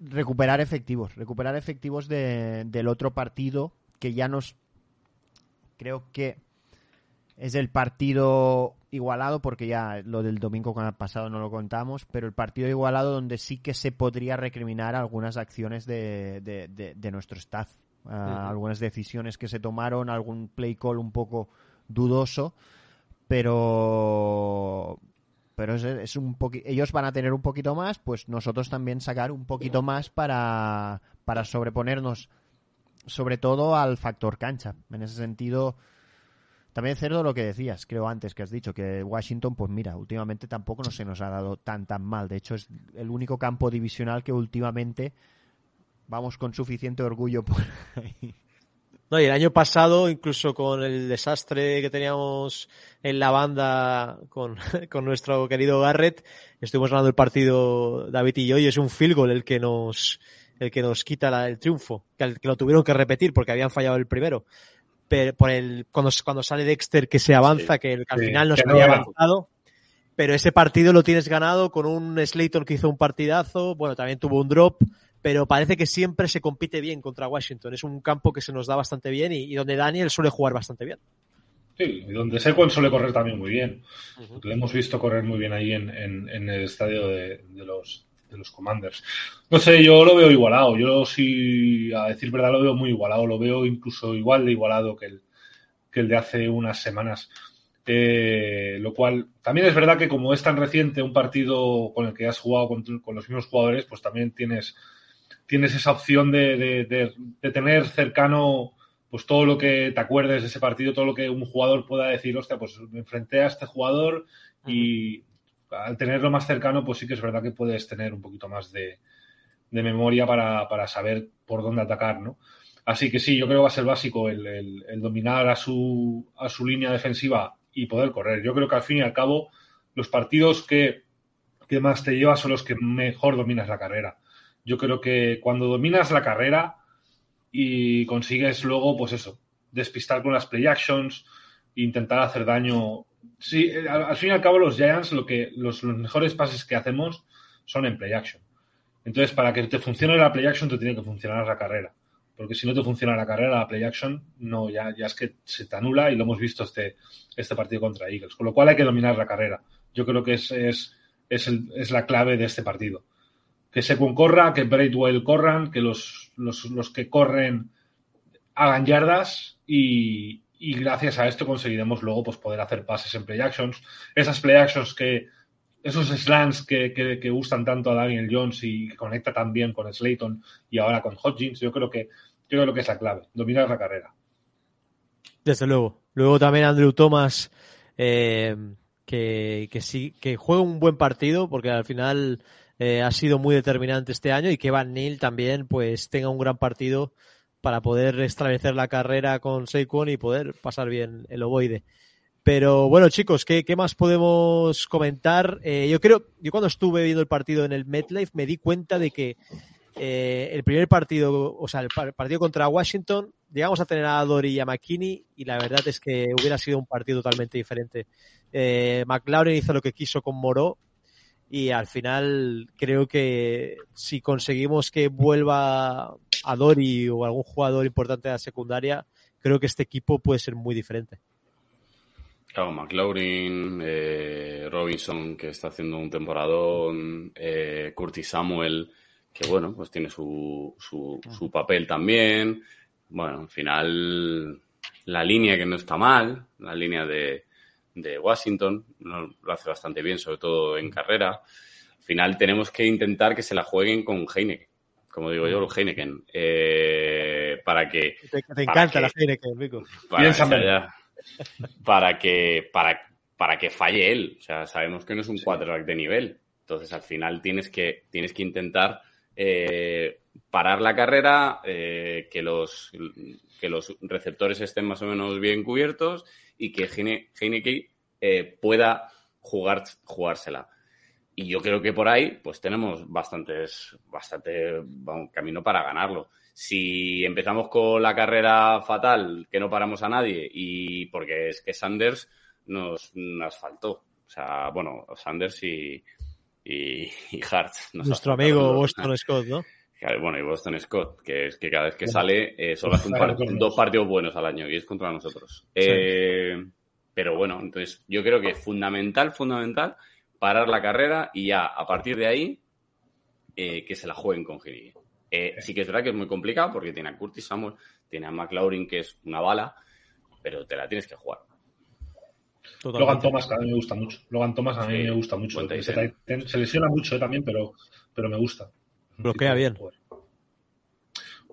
recuperar efectivos, recuperar efectivos de, del otro partido que ya nos creo que es el partido igualado porque ya lo del domingo pasado no lo contamos, pero el partido igualado donde sí que se podría recriminar algunas acciones de, de nuestro staff algunas decisiones que se tomaron, algún play call un poco dudoso, pero pero es, es un ellos van a tener un poquito más, pues nosotros también sacar un poquito más para, para sobreponernos sobre todo al factor cancha. En ese sentido, también es cierto lo que decías, creo antes que has dicho, que Washington, pues mira, últimamente tampoco no se nos ha dado tan tan mal. De hecho, es el único campo divisional que últimamente vamos con suficiente orgullo por ahí. No, y el año pasado, incluso con el desastre que teníamos en la banda con, con nuestro querido Garrett, estuvimos ganando el partido David y yo, y es un field goal el que nos, el que nos quita la, el triunfo, que, que, lo tuvieron que repetir porque habían fallado el primero. Pero por el, cuando, cuando sale Dexter que se avanza, sí, que, que, al sí, final no se había avanzado. Pero ese partido lo tienes ganado con un Slayton que hizo un partidazo, bueno, también tuvo un drop, pero parece que siempre se compite bien contra Washington. Es un campo que se nos da bastante bien y, y donde Daniel suele jugar bastante bien. Sí, y donde Sequon suele correr también muy bien. Uh -huh. Lo hemos visto correr muy bien ahí en, en, en el estadio de, de, los, de los Commanders. No sé, yo lo veo igualado. Yo sí, a decir verdad, lo veo muy igualado. Lo veo incluso igual de igualado que el, que el de hace unas semanas. Eh, lo cual también es verdad que como es tan reciente un partido con el que has jugado con, con los mismos jugadores, pues también tienes tienes esa opción de, de, de, de, tener cercano pues todo lo que te acuerdes de ese partido, todo lo que un jugador pueda decir, hostia, pues me enfrenté a este jugador y al tenerlo más cercano, pues sí que es verdad que puedes tener un poquito más de, de memoria para, para, saber por dónde atacar, ¿no? Así que sí, yo creo que va a ser básico el, el, el dominar a su, a su línea defensiva y poder correr. Yo creo que al fin y al cabo los partidos que, que más te llevas son los que mejor dominas la carrera yo creo que cuando dominas la carrera y consigues luego, pues eso, despistar con las play actions, intentar hacer daño. Sí, al, al fin y al cabo, los Giants, lo que, los, mejores pases que hacemos son en play action. Entonces, para que te funcione la play action, te tiene que funcionar la carrera. porque si no te funciona la carrera, la play action, no, ya, ya es que se te anula y lo hemos visto este, este partido contra Eagles. Con lo cual hay que dominar la carrera. Yo creo que es, es, es, es la clave de este partido. Que Sekun corra, que Braidwell corran, que los, los, los que corren hagan yardas y, y gracias a esto conseguiremos luego pues, poder hacer pases en play actions. Esas play actions que, esos slants que, que, gustan tanto a Daniel Jones y conecta también con Slayton y ahora con Hodgins, yo creo que, yo creo que es la clave, dominar la carrera. Desde luego. Luego también Andrew Thomas, eh, que, que sí, que juega un buen partido, porque al final eh, ha sido muy determinante este año, y que Van Neal también pues tenga un gran partido para poder establecer la carrera con Saquon y poder pasar bien el ovoide. Pero bueno, chicos, ¿qué, qué más podemos comentar? Eh, yo creo, yo cuando estuve viendo el partido en el MetLife me di cuenta de que eh, el primer partido, o sea, el par- partido contra Washington, llegamos a tener a Dory y a McKinney y la verdad es que hubiera sido un partido totalmente diferente. Eh, McLaurin hizo lo que quiso con Moró y al final creo que si conseguimos que vuelva a Dory o algún jugador importante de la secundaria, creo que este equipo puede ser muy diferente. Claro, McLaurin, eh, Robinson, que está haciendo un temporadón, eh, Curtis Samuel, que bueno, pues tiene su, su papel también. Bueno, al final, la línea que no está mal, la línea de, de Washington, no- lo hace bastante bien, sobre todo en carrera. Al final tenemos que intentar que se la jueguen con Heineken, como digo yo, Heineken, eh, para que Te, te ¿Para encanta qué? la Heineken, Rico. para, para que para, para que falle él. O sea, sabemos que no es un quarterback de nivel. Entonces, al final tienes que, tienes que intentar eh, parar la carrera, eh, que, los, que los receptores estén más o menos bien cubiertos y que Heine- Heineken eh, pueda jugar, jugársela. Y yo creo que por ahí, pues tenemos bastantes, bastante camino para ganarlo. Si empezamos con la carrera fatal, que no paramos a nadie, y porque es que Sanders nos, nos faltó. O sea, bueno, Sanders y, y, y Hart. Nuestro amigo Boston Scott, ¿no? Bueno, y Boston Scott, que es que cada vez que sale eh, solo hace un par- dos partidos buenos al año y es contra nosotros. Eh, pero bueno, entonces yo creo que es fundamental, fundamental parar la carrera y ya a partir de ahí eh, que se la jueguen con Giri. Eh, sí que es verdad que es muy complicado porque tiene a Curtis Samuel, tiene a McLaurin que es una bala, pero te la tienes que jugar. Totalmente. Logan Thomas, que a mí me gusta mucho. Logan Thomas a mí Sí, me gusta mucho. end se lesiona mucho eh, también, pero, pero me gusta. Bloquea bien.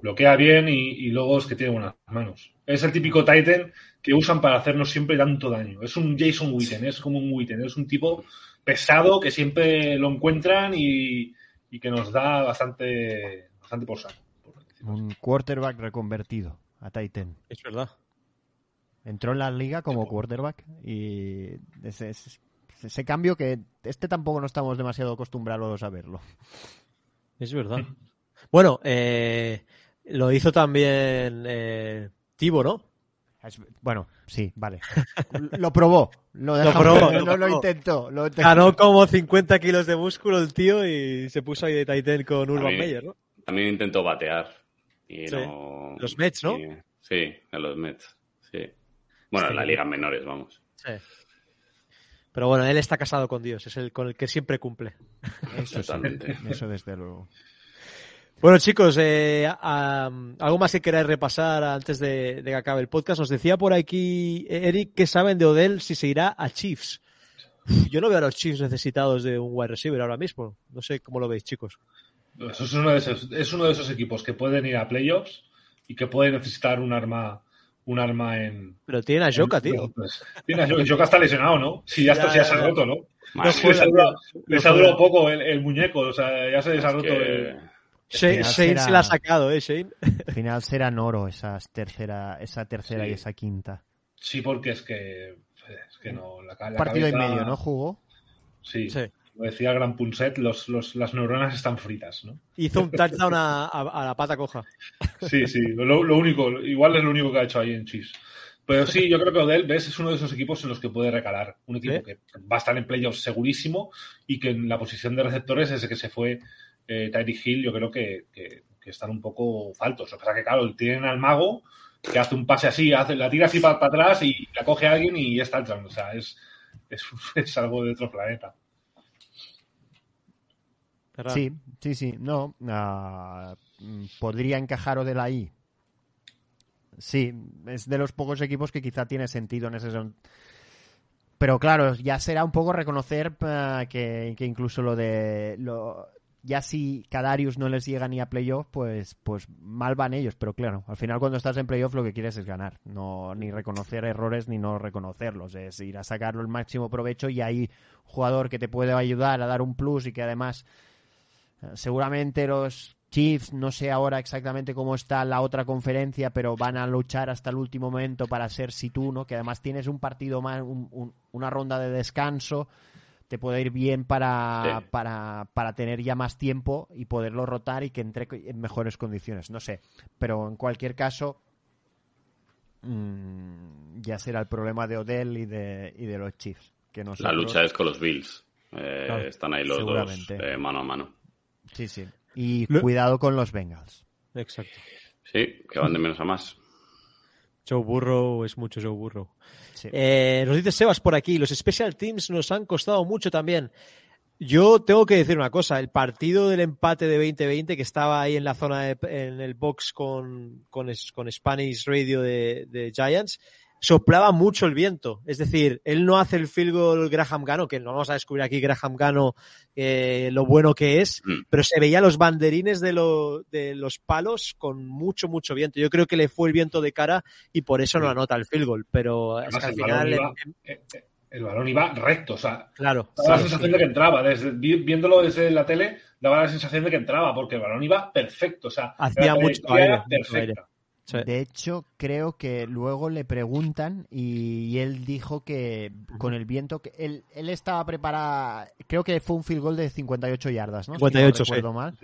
Bloquea bien y, y luego es que tiene buenas manos. Es el típico Titan que usan para hacernos siempre tanto daño. Es un Jason Witten, es como un Witten, es un tipo pesado que siempre lo encuentran y, y que nos da bastante, bastante por saco. Un quarterback reconvertido a Titan. Es verdad. Entró en la liga como quarterback y ese, ese- ese cambio que este tampoco no estamos demasiado acostumbrados a verlo. Es verdad. Bueno, eh, lo hizo también eh, Tibo, ¿no? Es- Bueno, sí, vale. Lo probó. Lo, dejamos- probó, no, lo no lo intentó. Lo intentó. Ganó como 50 kilos de músculo el tío y se puso ahí de Titan con Urban También- Meyer, ¿no? También intentó batear. Y Sí. no, Los Mets, ¿no? y- sí, en los Mets. Sí. Bueno, en Sí. las ligas menores, vamos. Sí. Pero bueno, él está casado con Dios, es el con el que siempre cumple. Eso Totalmente. eso desde luego. Bueno, chicos, eh, algo más que queráis repasar antes de, de que acabe el podcast. Nos decía por aquí eh, Eric que saben de Odell si se irá a Chiefs. Uf, Yo no veo a los Chiefs necesitados de un wide receiver ahora mismo. No sé cómo lo veis, chicos. Eso es, uno de esos, es uno de esos equipos que pueden ir a playoffs y que pueden necesitar un arma, un arma en. Pero tienen a Joka, tío. Pues, tiene a Joka. Joka está lesionado, ¿no? Si ya, está, Ya, ya se ha roto, ¿no? Mía, Les ha durado, les ha juega. durado poco el, el muñeco, o sea, ya se les ha roto que- el. Shane, final Shane será- se la ha sacado, ¿eh, Shane? Al final serán oro esas tercera, esa tercera Sí. y esa quinta. Sí, porque es que. Es que no. La, la partido cabeza- y medio, ¿no? Jugó. Sí. Sí. Lo decía el gran Punset, los, los, las neuronas están fritas, ¿no? Hizo un touchdown a, a- a la pata coja. Sí, sí, lo, lo único, igual es lo único que ha hecho ahí en Chiefs. Pero sí, yo creo que Odell, ves, es uno de esos equipos en los que puede recalar. Un equipo que va a estar en playoffs segurísimo y que en la posición de receptores, desde que se fue eh, Tyreek Hill, yo creo que, que- que están un poco faltos. O sea que, claro, tienen al mago que hace un pase así, hace, la tira así para, atrás y la coge a alguien y ya está. O sea, es, es, es algo de otro planeta. Sí, sí, sí. No, uh, podría encajar de la I. Sí, es de los pocos equipos que quizá tiene sentido en ese son. Pero claro, ya será un poco reconocer uh, que, que, incluso lo de lo, ya si Cadarius no les llega ni a playoff, pues, pues mal van ellos. Pero claro, al final cuando estás en playoff lo que quieres es ganar. No, ni reconocer errores ni no reconocerlos. Es ir a sacarlo el máximo provecho y hay jugador que te puede ayudar a dar un plus y que además seguramente los Chiefs, no sé ahora exactamente cómo está la otra conferencia, pero van a luchar hasta el último momento para ser si tú, ¿no? Que además tienes un partido más, un, un, una ronda de descanso te puede ir bien para, sí. para, para, tener ya más tiempo y poderlo rotar y que entre en mejores condiciones. No sé, pero en cualquier caso mmm, ya será el problema de Odell y de, y de los Chiefs. Que nosotros... La lucha es con los Bills. Eh, claro, están ahí los dos eh, mano a mano. Sí, sí. Y Lo... cuidado con los Bengals. Exacto. Sí, que van de menos a más. Joe Burrow es mucho Joe Burrow. Sí. Eh, nos dice Sebas por aquí, los special teams nos han costado mucho también. Yo tengo que decir una cosa, el partido del empate de 2020 que estaba ahí en la zona, de, en el box con, con, con Spanish Radio de, de, Giants, soplaba mucho el viento. Es decir, él no hace el field goal Graham Gano, que no vamos a descubrir aquí Graham Gano eh, lo bueno que es, mm. pero se veía los banderines de, lo, de, los palos con mucho, mucho viento. Yo creo que le fue el viento de cara y por eso no anota el field goal, pero es que al final... Iba, el, el, balón iba recto, o sea, claro, daba la sensación de que entraba. Desde, viéndolo desde la tele, daba la sensación de que entraba, porque el balón iba perfecto, o sea, hacía mucho aire, perfecta. aire. Sí. De hecho, creo que luego le preguntan y, y él dijo que con el viento, que él, él estaba preparado, creo que fue un field goal de 58 yardas, ¿no? 58, si no sí. mal.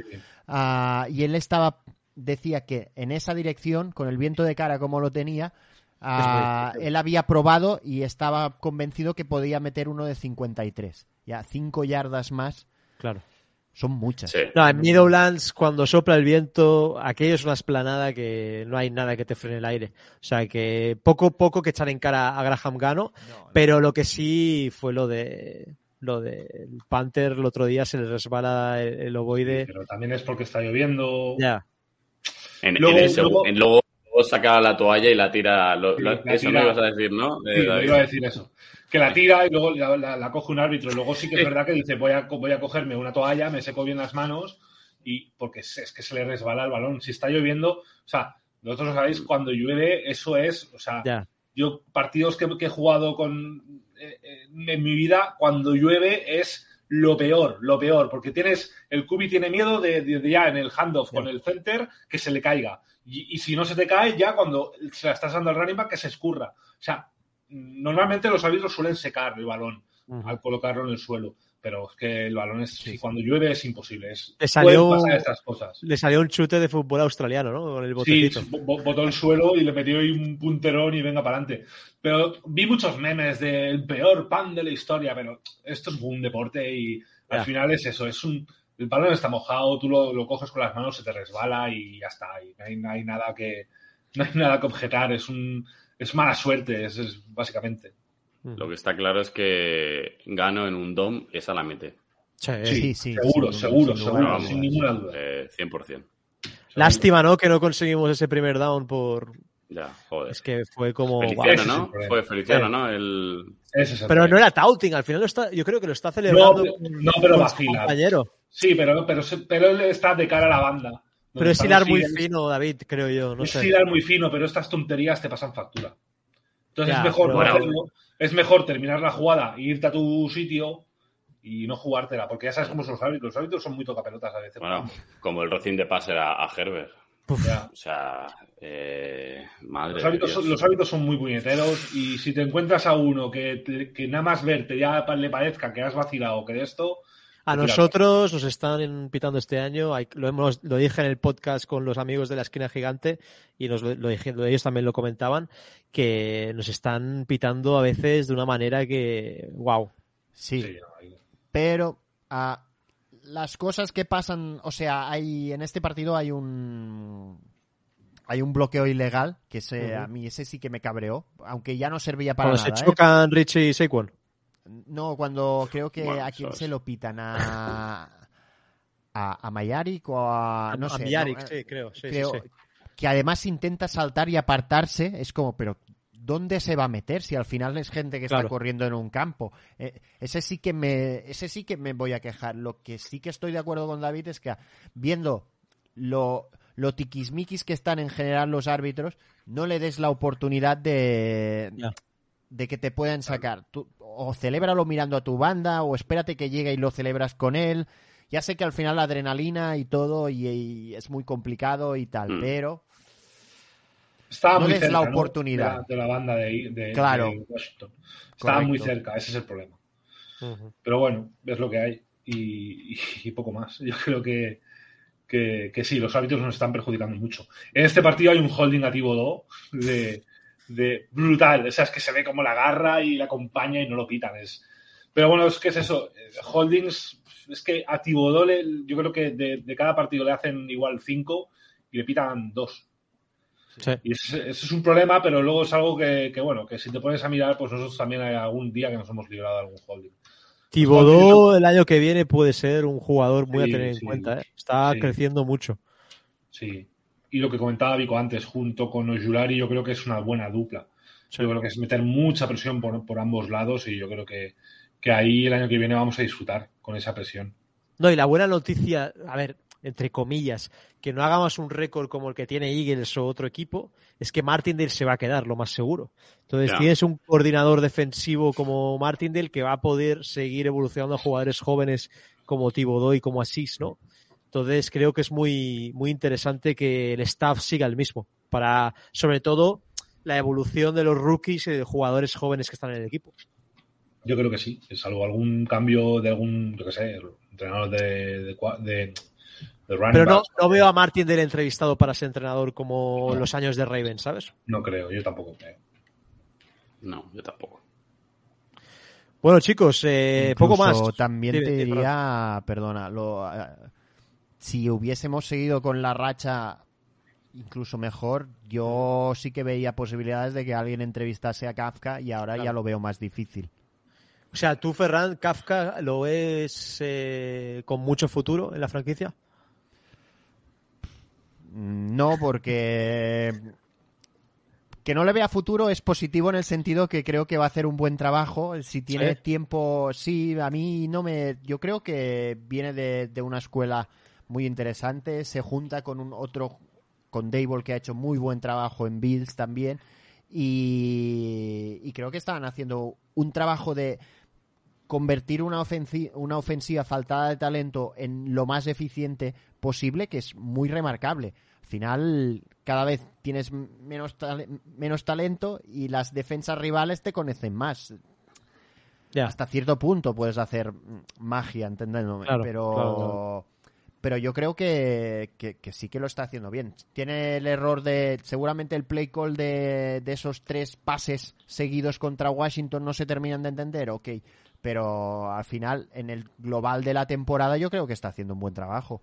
Uh, y él estaba, decía que en esa dirección, con el viento de cara como lo tenía, uh, él había probado y estaba convencido que podía meter uno de 53. Ya, 5 yardas más. Claro. Son muchas. Sí. No, en Meadowlands, cuando sopla el viento, aquello es una esplanada que no hay nada que te frene el aire. O sea que poco poco que echar en cara a Graham Gano, no, no. pero lo que sí fue lo de lo del de Panther el otro día se le resbala el, el ovoide. Sí, pero también es porque está lloviendo. Ya. En, luego, en ese, luego, en luego, saca la toalla y la tira. Lo, Sí, lo, la eso tira- me ibas a decir, ¿no? Eh, iba a decir eso. Que la tira y luego la, la- la coge un árbitro. Y luego sí que es verdad que dice, voy a, voy a cogerme una toalla, me seco bien las manos y porque es, es que se le resbala el balón. Si está lloviendo, o sea, vosotros sabéis, cuando llueve, eso es, o sea, Ya. yo partidos que, que he jugado con eh, eh, en mi vida, cuando llueve es lo peor, lo peor, porque tienes, el Kubi tiene miedo de, de- de ya en el handoff Ya. con el center que se le caiga. Y, y si no se te cae, ya cuando se la estás dando al running back que se escurra. O sea, normalmente los árbitros suelen secar el balón al colocarlo en el suelo, pero es que el balón es, cuando llueve es imposible. Es, Le salió- pasar estas cosas. Le salió un chute de fútbol australiano, ¿no? Con el Sí, botecito. botó el suelo y le metió ahí un punterón y venga para adelante. Pero vi muchos memes del peor pan de la historia, pero esto es un deporte y al Ya. final es eso, es un el balón está mojado, tú lo, lo coges con las manos, se te resbala y ya está. Y no hay, no hay nada que no hay nada que objetar, es un es mala suerte, es, es básicamente. Lo que está claro es que gano en un DOM, esa la mete. Sí. Sí, sí, seguro, sin- seguro, sin seguro, vamos, sin ninguna duda. Eh, 100%. Lástima, ¿no? Que no conseguimos ese primer down por... Ya, joder. Es que fue como... Feliciano, ¿no? Fue Feliciano, Sí. ¿no? El... Es Pero no era touting, al final lo está, yo creo que lo está celebrando No, pero vacila. compañero. Sí, pero, pero, pero él está de cara a la banda. Pero es hilar muy fino, David, creo yo, no es sé. hilar muy fino, pero estas tonterías te pasan factura. Entonces Ya, es mejor pero- hacerlo, es mejor terminar la jugada e irte a tu sitio y no jugártela, porque ya sabes cómo son los árbitros. Los árbitros son muy tocapelotas a veces. Bueno, como el rocín de pase a, a Herbert. O sea, eh, madre Los Dios. son, los árbitros son muy puñeteros y si te encuentras a uno que nada más verte ya le parezca que has vacilado que de esto, A nosotros nos están pitando este año, hay- lo, hemos, lo dije en el podcast con los amigos de la esquina gigante y nos lo, lo dije- lo- ellos también lo comentaban, que nos están pitando a veces de una manera que, wow. Sí, pero ah, las cosas que pasan, o sea, hay en este partido hay un hay un bloqueo ilegal que ese, a mí ese sí que me cabreó, aunque ya no servía para Cuando nada. se ¿eh? chocan Richie y Saquon. No, cuando creo que Bueno, a quién se lo pitan a a, a Mayarik o a no a sé, Miarik, no, sí, creo. Sí, sí, creo sí. que además intenta saltar y apartarse, es como, pero ¿dónde se va a meter si al final es gente que Claro. está corriendo en un campo? Eh, ese sí que me ese sí que me voy a quejar. Lo que sí que estoy de acuerdo con David es que viendo lo lo tiquismiquis que están en general los árbitros, no le des la oportunidad de. De que te puedan sacar. Tú, o celébralo mirando a tu banda, o espérate que llegue y lo celebras con él. Ya sé que al final la adrenalina y todo y, y es muy complicado y tal, Mm. pero Estaba No muy cerca, la ¿no? oportunidad. De, la, de la banda de, de- Claro. de Washington. Estaba muy cerca, ese es el problema. Pero bueno, es lo que hay y, y- y poco más. Yo creo que, que, que sí, los árbitros nos están perjudicando mucho. En este partido hay un holding a Thibodeau de, de brutal. O sea, es que se ve como la agarra y la acompaña y no lo pitan. Es... Pero bueno, es que es eso. eh, Holdings, es que a le- yo creo que de, de cada partido le hacen igual cinco y le pitan dos. Sí. Y ese es un problema, pero luego es algo que, que, bueno, que si te pones a mirar, pues nosotros también hay algún día que nos hemos librado de algún holding. Thibodeau el año que viene puede ser un jugador muy Sí, a tener en sí, cuenta. ¿eh? Está creciendo mucho. Sí. Y lo que comentaba Vico antes, junto con Ojulari, yo creo que es una buena dupla. Sí. Yo creo que es meter mucha presión por, por ambos lados y yo creo que, que ahí el año que viene vamos a disfrutar con esa presión. No, y la buena noticia, a ver, entre comillas, que no hagamos un récord como el que tiene Eagles o otro equipo, es que Martindale se va a quedar, lo más seguro. Entonces tienes un coordinador defensivo como Martindale que va a poder seguir evolucionando a jugadores jóvenes como Thibodeau y como Asís, ¿no? Entonces creo que es muy, muy interesante que el staff siga el mismo para, sobre todo, la evolución de los rookies y de jugadores jóvenes que están en el equipo. Yo creo que sí, salvo algún cambio de algún, yo qué sé, entrenador de, de, cua- de, de running Pero no, no veo a Martindale entrevistado para ser entrenador como los años de Raven, ¿sabes? No creo, yo tampoco creo. No, yo tampoco. Bueno, chicos, eh, poco más. También te diría, perdona, lo, eh, si hubiésemos seguido con la racha incluso mejor, yo sí que veía posibilidades de que alguien entrevistase a Kafka y ahora ya lo veo más difícil. O sea, tú, Ferran, Kafka, ¿lo ves eh, con mucho futuro en la franquicia? No, porque que no le vea futuro es positivo en el sentido que creo que va a hacer un buen trabajo. Si tiene ¿Sí? tiempo, sí, a mí no me. Yo creo que viene de, de una escuela muy interesante. Se junta con un otro, con Dable que ha hecho muy buen trabajo en Bills también. Y, y creo que estaban haciendo un trabajo de convertir una, ofensi- una ofensiva faltada de talento en lo más eficiente posible, que es muy remarcable. Al final, cada vez tienes menos, tale- menos talento y las defensas rivales te conocen más. Hasta cierto punto puedes hacer magia, entendiéndome, Claro, pero... claro, claro. Pero yo creo que, que- que sí que lo está haciendo bien. Tiene el error de. Seguramente el play call de, de esos tres pases seguidos contra Washington no se terminan de entender, ok. Pero al final, en el global de la temporada, yo creo que está haciendo un buen trabajo.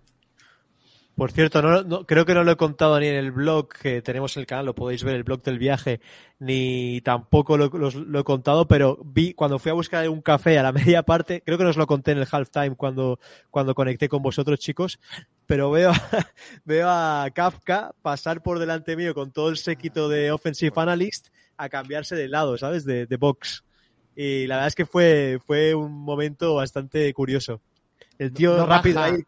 Por cierto, no, no- creo que no lo he contado ni en el blog que tenemos en el canal, lo podéis ver, el blog del viaje, ni tampoco lo, lo he contado, pero vi cuando fui a buscar un café a la media parte, creo que no os lo conté en el halftime cuando, cuando conecté con vosotros, chicos, pero veo, a- veo a Kafka pasar por delante mío con todo el séquito de Offensive Analyst a cambiarse de lado, ¿sabes? De, de box. Y la verdad es que fue, fue un momento bastante curioso. El tío No rápido baja- ahí.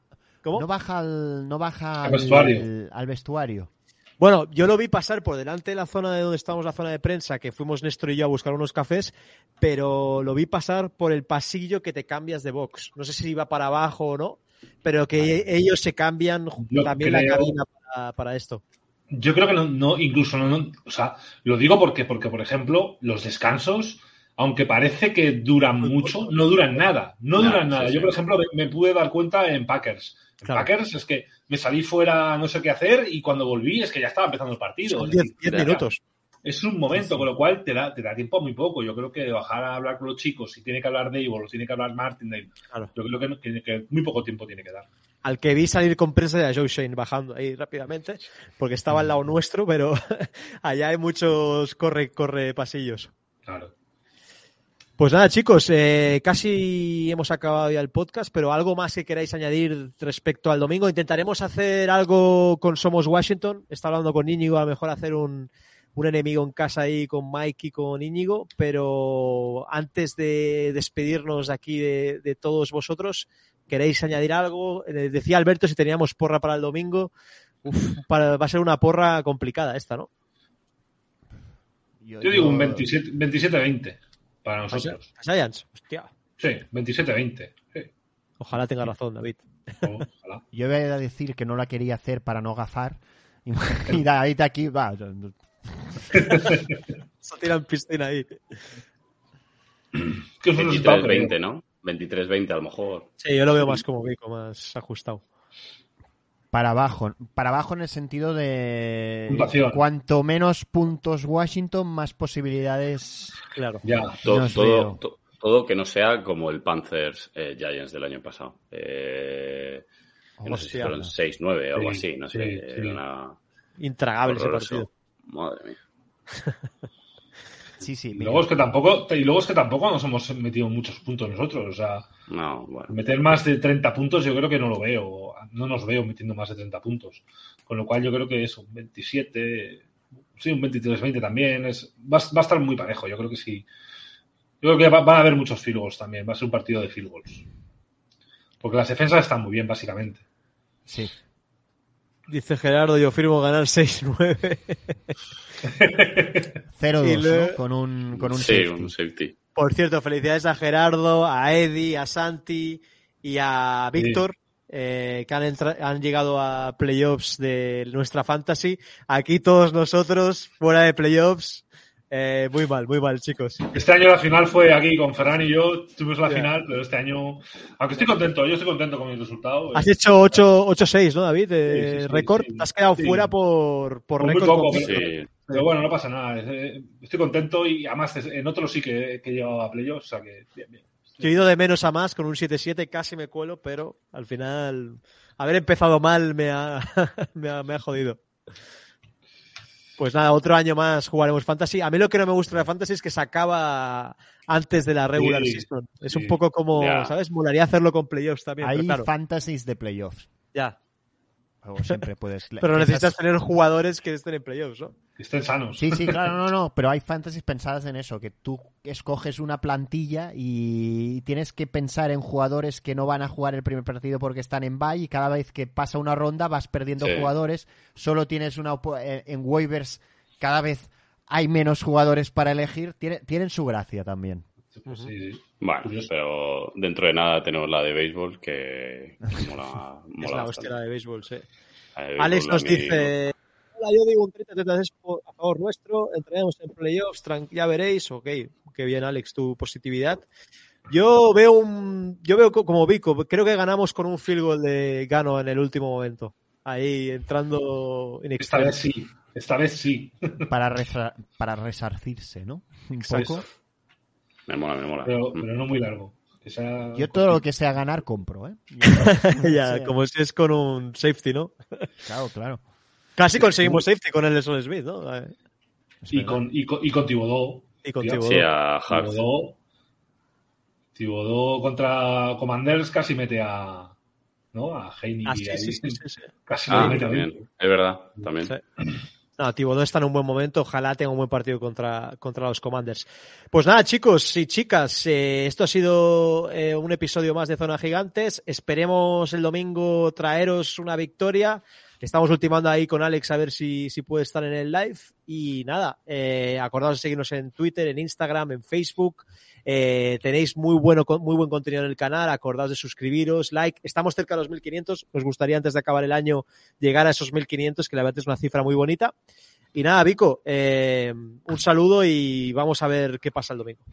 ¿Cómo? No baja al, no baja Al vestuario. al- al vestuario. Bueno, yo lo vi pasar por delante de la zona de donde estábamos, la zona de prensa, que fuimos Néstor y yo a buscar unos cafés, pero lo vi pasar por el pasillo que te cambias de box. No sé si iba para abajo o no, pero que ellos se cambian Yo también creo- la cabina para, para esto. Yo creo que no, no incluso no, no- o sea, lo digo porque, porque, por ejemplo, los descansos, aunque parece que duran mucho, no duran nada, no duran nada. sí. Yo, por ejemplo, me, me pude dar cuenta en Packers. En Claro. Packers es que me salí fuera no sé qué hacer y cuando volví es que ya estaba empezando el partido. Son Es 10 decir, 10 ya. minutos. es un momento, con lo cual te da, te da tiempo muy poco. Yo creo que bajar a hablar con los chicos, si tiene que hablar Dave o tiene que hablar Martin, Claro. yo creo que, que- que muy poco tiempo tiene que dar. Al que vi salir con prensa de Joe Shane bajando ahí rápidamente, porque estaba al lado nuestro, pero allá hay muchos corre, corre pasillos. Claro. Pues nada, chicos, eh, casi hemos acabado ya el podcast, pero algo más que queráis añadir respecto al domingo. Intentaremos hacer algo con Somos Washington. Está hablando con Íñigo, a lo mejor hacer un, un enemigo en casa ahí con Mike y con Íñigo, pero antes de despedirnos aquí de, de todos vosotros, ¿queréis añadir algo? Eh, decía Alberto si teníamos porra para el domingo. Uf, para- va a ser una porra complicada esta, ¿no? Yo digo un 27 27-20 para nosotros. Giants, hostia. Sí, 27-20. Sí. Ojalá tenga razón, David. Ojalá. Yo iba a decir que no la quería hacer para no gafar. Y, David aquí va. Se tiran piscina ahí. Que es un resultado 23-20, que- ¿no? 23-20 a lo mejor. Sí, yo lo veo más como Vico, más ajustado. Para abajo. Para abajo en el sentido de. Puntuación. Cuanto menos puntos Washington, más posibilidades. Claro. Ya. To- todo, to- todo que no sea como el Panthers eh, Giants del año pasado. Eh, que no sé si fueron 6-9 o algo Sí, así, no sí, sé. sí. Era una- Intragable ese horroroso. partido. Madre mía. Sí, sí. Y mira. luego es que tampoco, y luego es que tampoco nos hemos metido muchos puntos nosotros. O sea, No, bueno. meter más de 30 puntos yo creo que no lo veo. No nos veo metiendo más de 30 puntos. Con lo cual yo creo que es un 27, sí, un 23-20 también. Es, va, a- va a estar muy parejo, yo creo que sí. Yo creo que va- van a haber muchos field goals también. Va a ser un partido de field goals. Porque las defensas están muy bien, básicamente. Sí. Dice Gerardo, yo firmo ganar 6-9. 0-2, Y luego- ¿no? Con un, con un sí, safety. un safety. Por cierto, felicidades a Gerardo, a Eddie, a Santi y a Víctor, eh, que han, han llegado a playoffs de nuestra fantasy. Aquí todos nosotros, fuera de playoffs. Eh, muy mal, muy mal, chicos. Este año la final fue aquí con Ferran y yo. Tuvimos la Ya. final, pero este año. Aunque estoy contento, yo estoy contento con mi resultado. Has hecho 8 8-6, ¿no, David? De Sí, sí, sí, récord. sí. Te has quedado Sí. fuera por, por Por muy récord. poco, con pero- Pero bueno, no pasa nada. eh, Estoy contento y además en otros sí que, que he llegado a playoffs. O sea que bien, bien. Yo he ido de menos a más con un 7-7, casi me cuelo, pero al final haber empezado mal me ha, me ha, me ha jodido. Pues nada, otro año más jugaremos Fantasy. A mí lo que no me gusta de la Fantasy es que se acaba antes de la regular Sí, season. Es sí. un poco como, Ya. ¿sabes? Molaría hacerlo con playoffs también. Hay pero claro, fantasies de playoffs. ya. O siempre puedes. Pero necesitas esas- tener jugadores que estén en playoffs, ¿no? Que estén sanos. Sí, sí, claro, no, no, pero hay fantasies pensadas en eso, que tú escoges una plantilla y tienes que pensar en jugadores que no van a jugar el primer partido porque están en bye y cada vez que pasa una ronda vas perdiendo Sí. jugadores, solo tienes una eh, en waivers cada vez hay menos jugadores para elegir, Tiene- tienen su gracia también. Pues sí, sí. Bueno, Curioso. pero dentro de nada tenemos la de béisbol que, que mola, Es mola la bastante. hostia la de béisbol, sí. La de Alex béisbol a nos mí- dice, hola, yo digo un 30-33 por- a favor nuestro, entraremos en playoffs, ya veréis, ok, qué bien Alex, tu positividad. Yo veo un, yo veo co- como Vico, creo que ganamos con un field goal de Gano en el último momento, ahí entrando in Esta vez sí. Esta vez sí. Para, para resarcirse, ¿no? Un Eso es. poco. Me mola, me mola. Pero, Mm. pero no muy largo. Que sea- Yo todo lo que sea ganar compro, ¿eh? ya, como si es con un safety, ¿no? Claro, claro. Casi conseguimos safety con el de Son Smith, ¿no? Eh, Y con, y con, y con Thibodeau. Y con Thibodeau. Sí, a Hart. Thibodeau, Thibodeau contra Commanders casi mete a. ¿No? A Heine Ah, sí, sí, sí, sí, sí. Casi Ah, lo mete también. dentro. Es verdad, también. No, Thibodeau está en un buen momento. Ojalá tenga un buen partido contra, contra los Commanders. Pues nada, chicos y chicas, eh, esto ha sido eh, un episodio más de Zona Gigantes. Esperemos el domingo traeros una victoria. Estamos ultimando ahí con Alex a ver si, si puede estar en el live. Y nada, eh, acordaos de seguirnos en Twitter, en Instagram, en Facebook. Eh, tenéis muy, bueno, muy buen contenido en el canal. Acordaos de suscribiros, like. Estamos cerca de los 1500. Nos gustaría antes de acabar el año llegar a esos 1500, que la verdad es una cifra muy bonita. Y nada, Vico, eh, un saludo y vamos a ver qué pasa el domingo.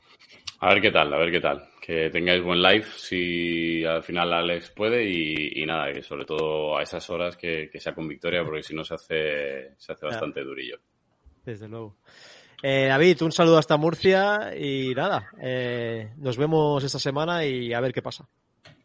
A ver qué tal, a ver qué tal. Que tengáis buen live si al final Alex puede y, y nada, que sobre todo a esas horas que, que sea con victoria porque si no se hace, se hace bastante durillo. Desde luego. Eh, David, un saludo hasta Murcia y nada, eh, nos vemos esta semana y a ver qué pasa.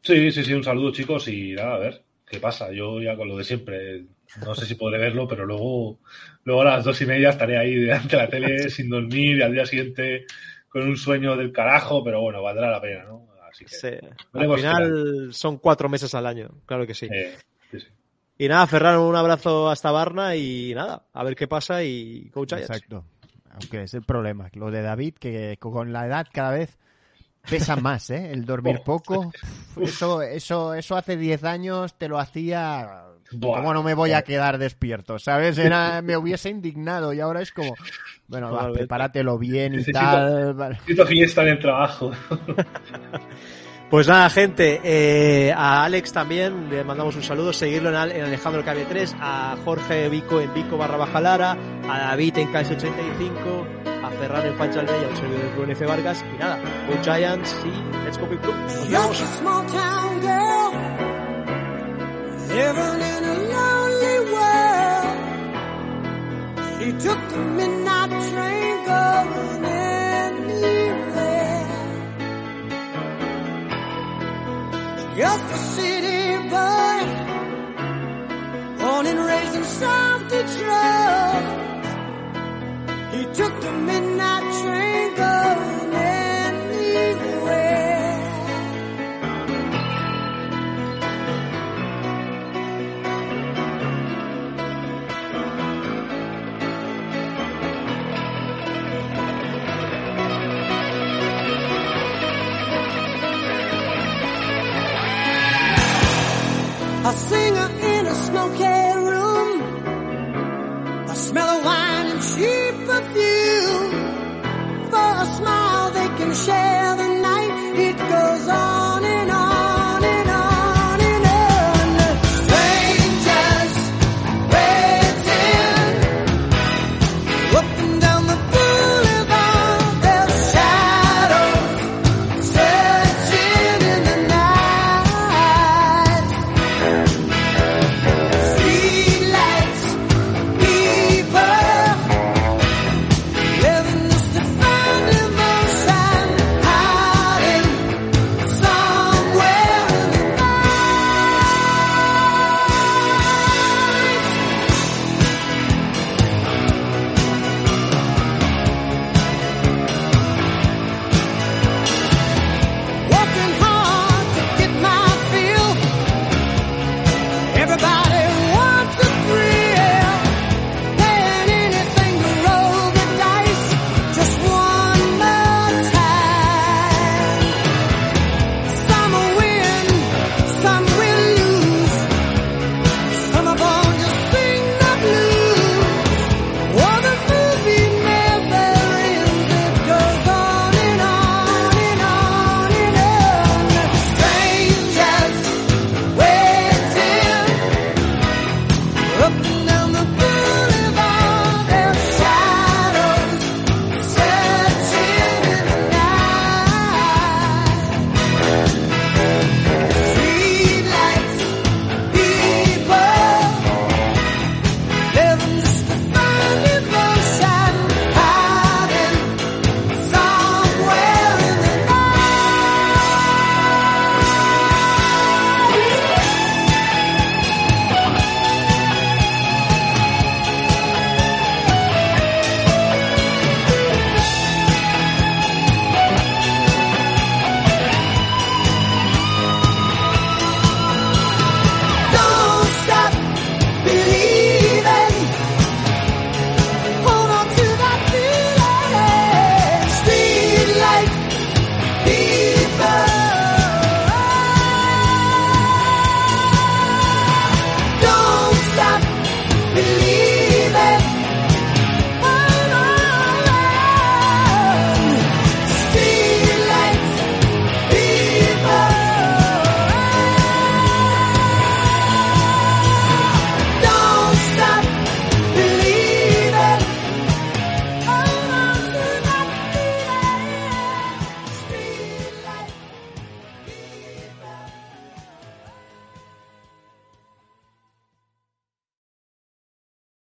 Sí, sí, sí, un saludo chicos y nada, a ver qué pasa. Yo ya con lo de siempre, no sé si podré verlo, pero luego, luego a las dos y media estaré ahí delante de la tele sin dormir y al día siguiente con un sueño del carajo, pero bueno, valdrá la pena, ¿no? Así que, Sí. Al final son cuatro meses al año, claro que sí. Eh, sí, sí. Y nada, Ferran, un abrazo hasta Barna y nada, a ver qué pasa y Coach. Exacto. Aunque es el problema. Lo de David, que con la edad cada vez pesa más, ¿eh? El dormir Oh. poco. Eso, eso, eso hace 10 años te lo hacía. Buah. ¿Cómo no me voy a quedar despierto? ¿Sabes? Era, me hubiese indignado y ahora es como, bueno, va, prepáratelo bien y Necesito- tal. Necesito fiesta en el trabajo. Pues nada, gente, eh, a Alex también le mandamos un saludo, seguirlo en, Al- en Alejandro KB3, a Jorge Vico en Vico barra baja Lara, a David en KS85, a Ferran en Fancha Almeida, un servidor de Rubén F. Vargas, y nada, Go Giants y Let's Go Big Blue. Nos vemos. Living in a lonely world. She took the midnight train going anywhere. Just a city boy, born and raised in South Detroit. He took the midnight train going A singer in a smoky room. A smell of wine and cheap perfume. For a smile they can share.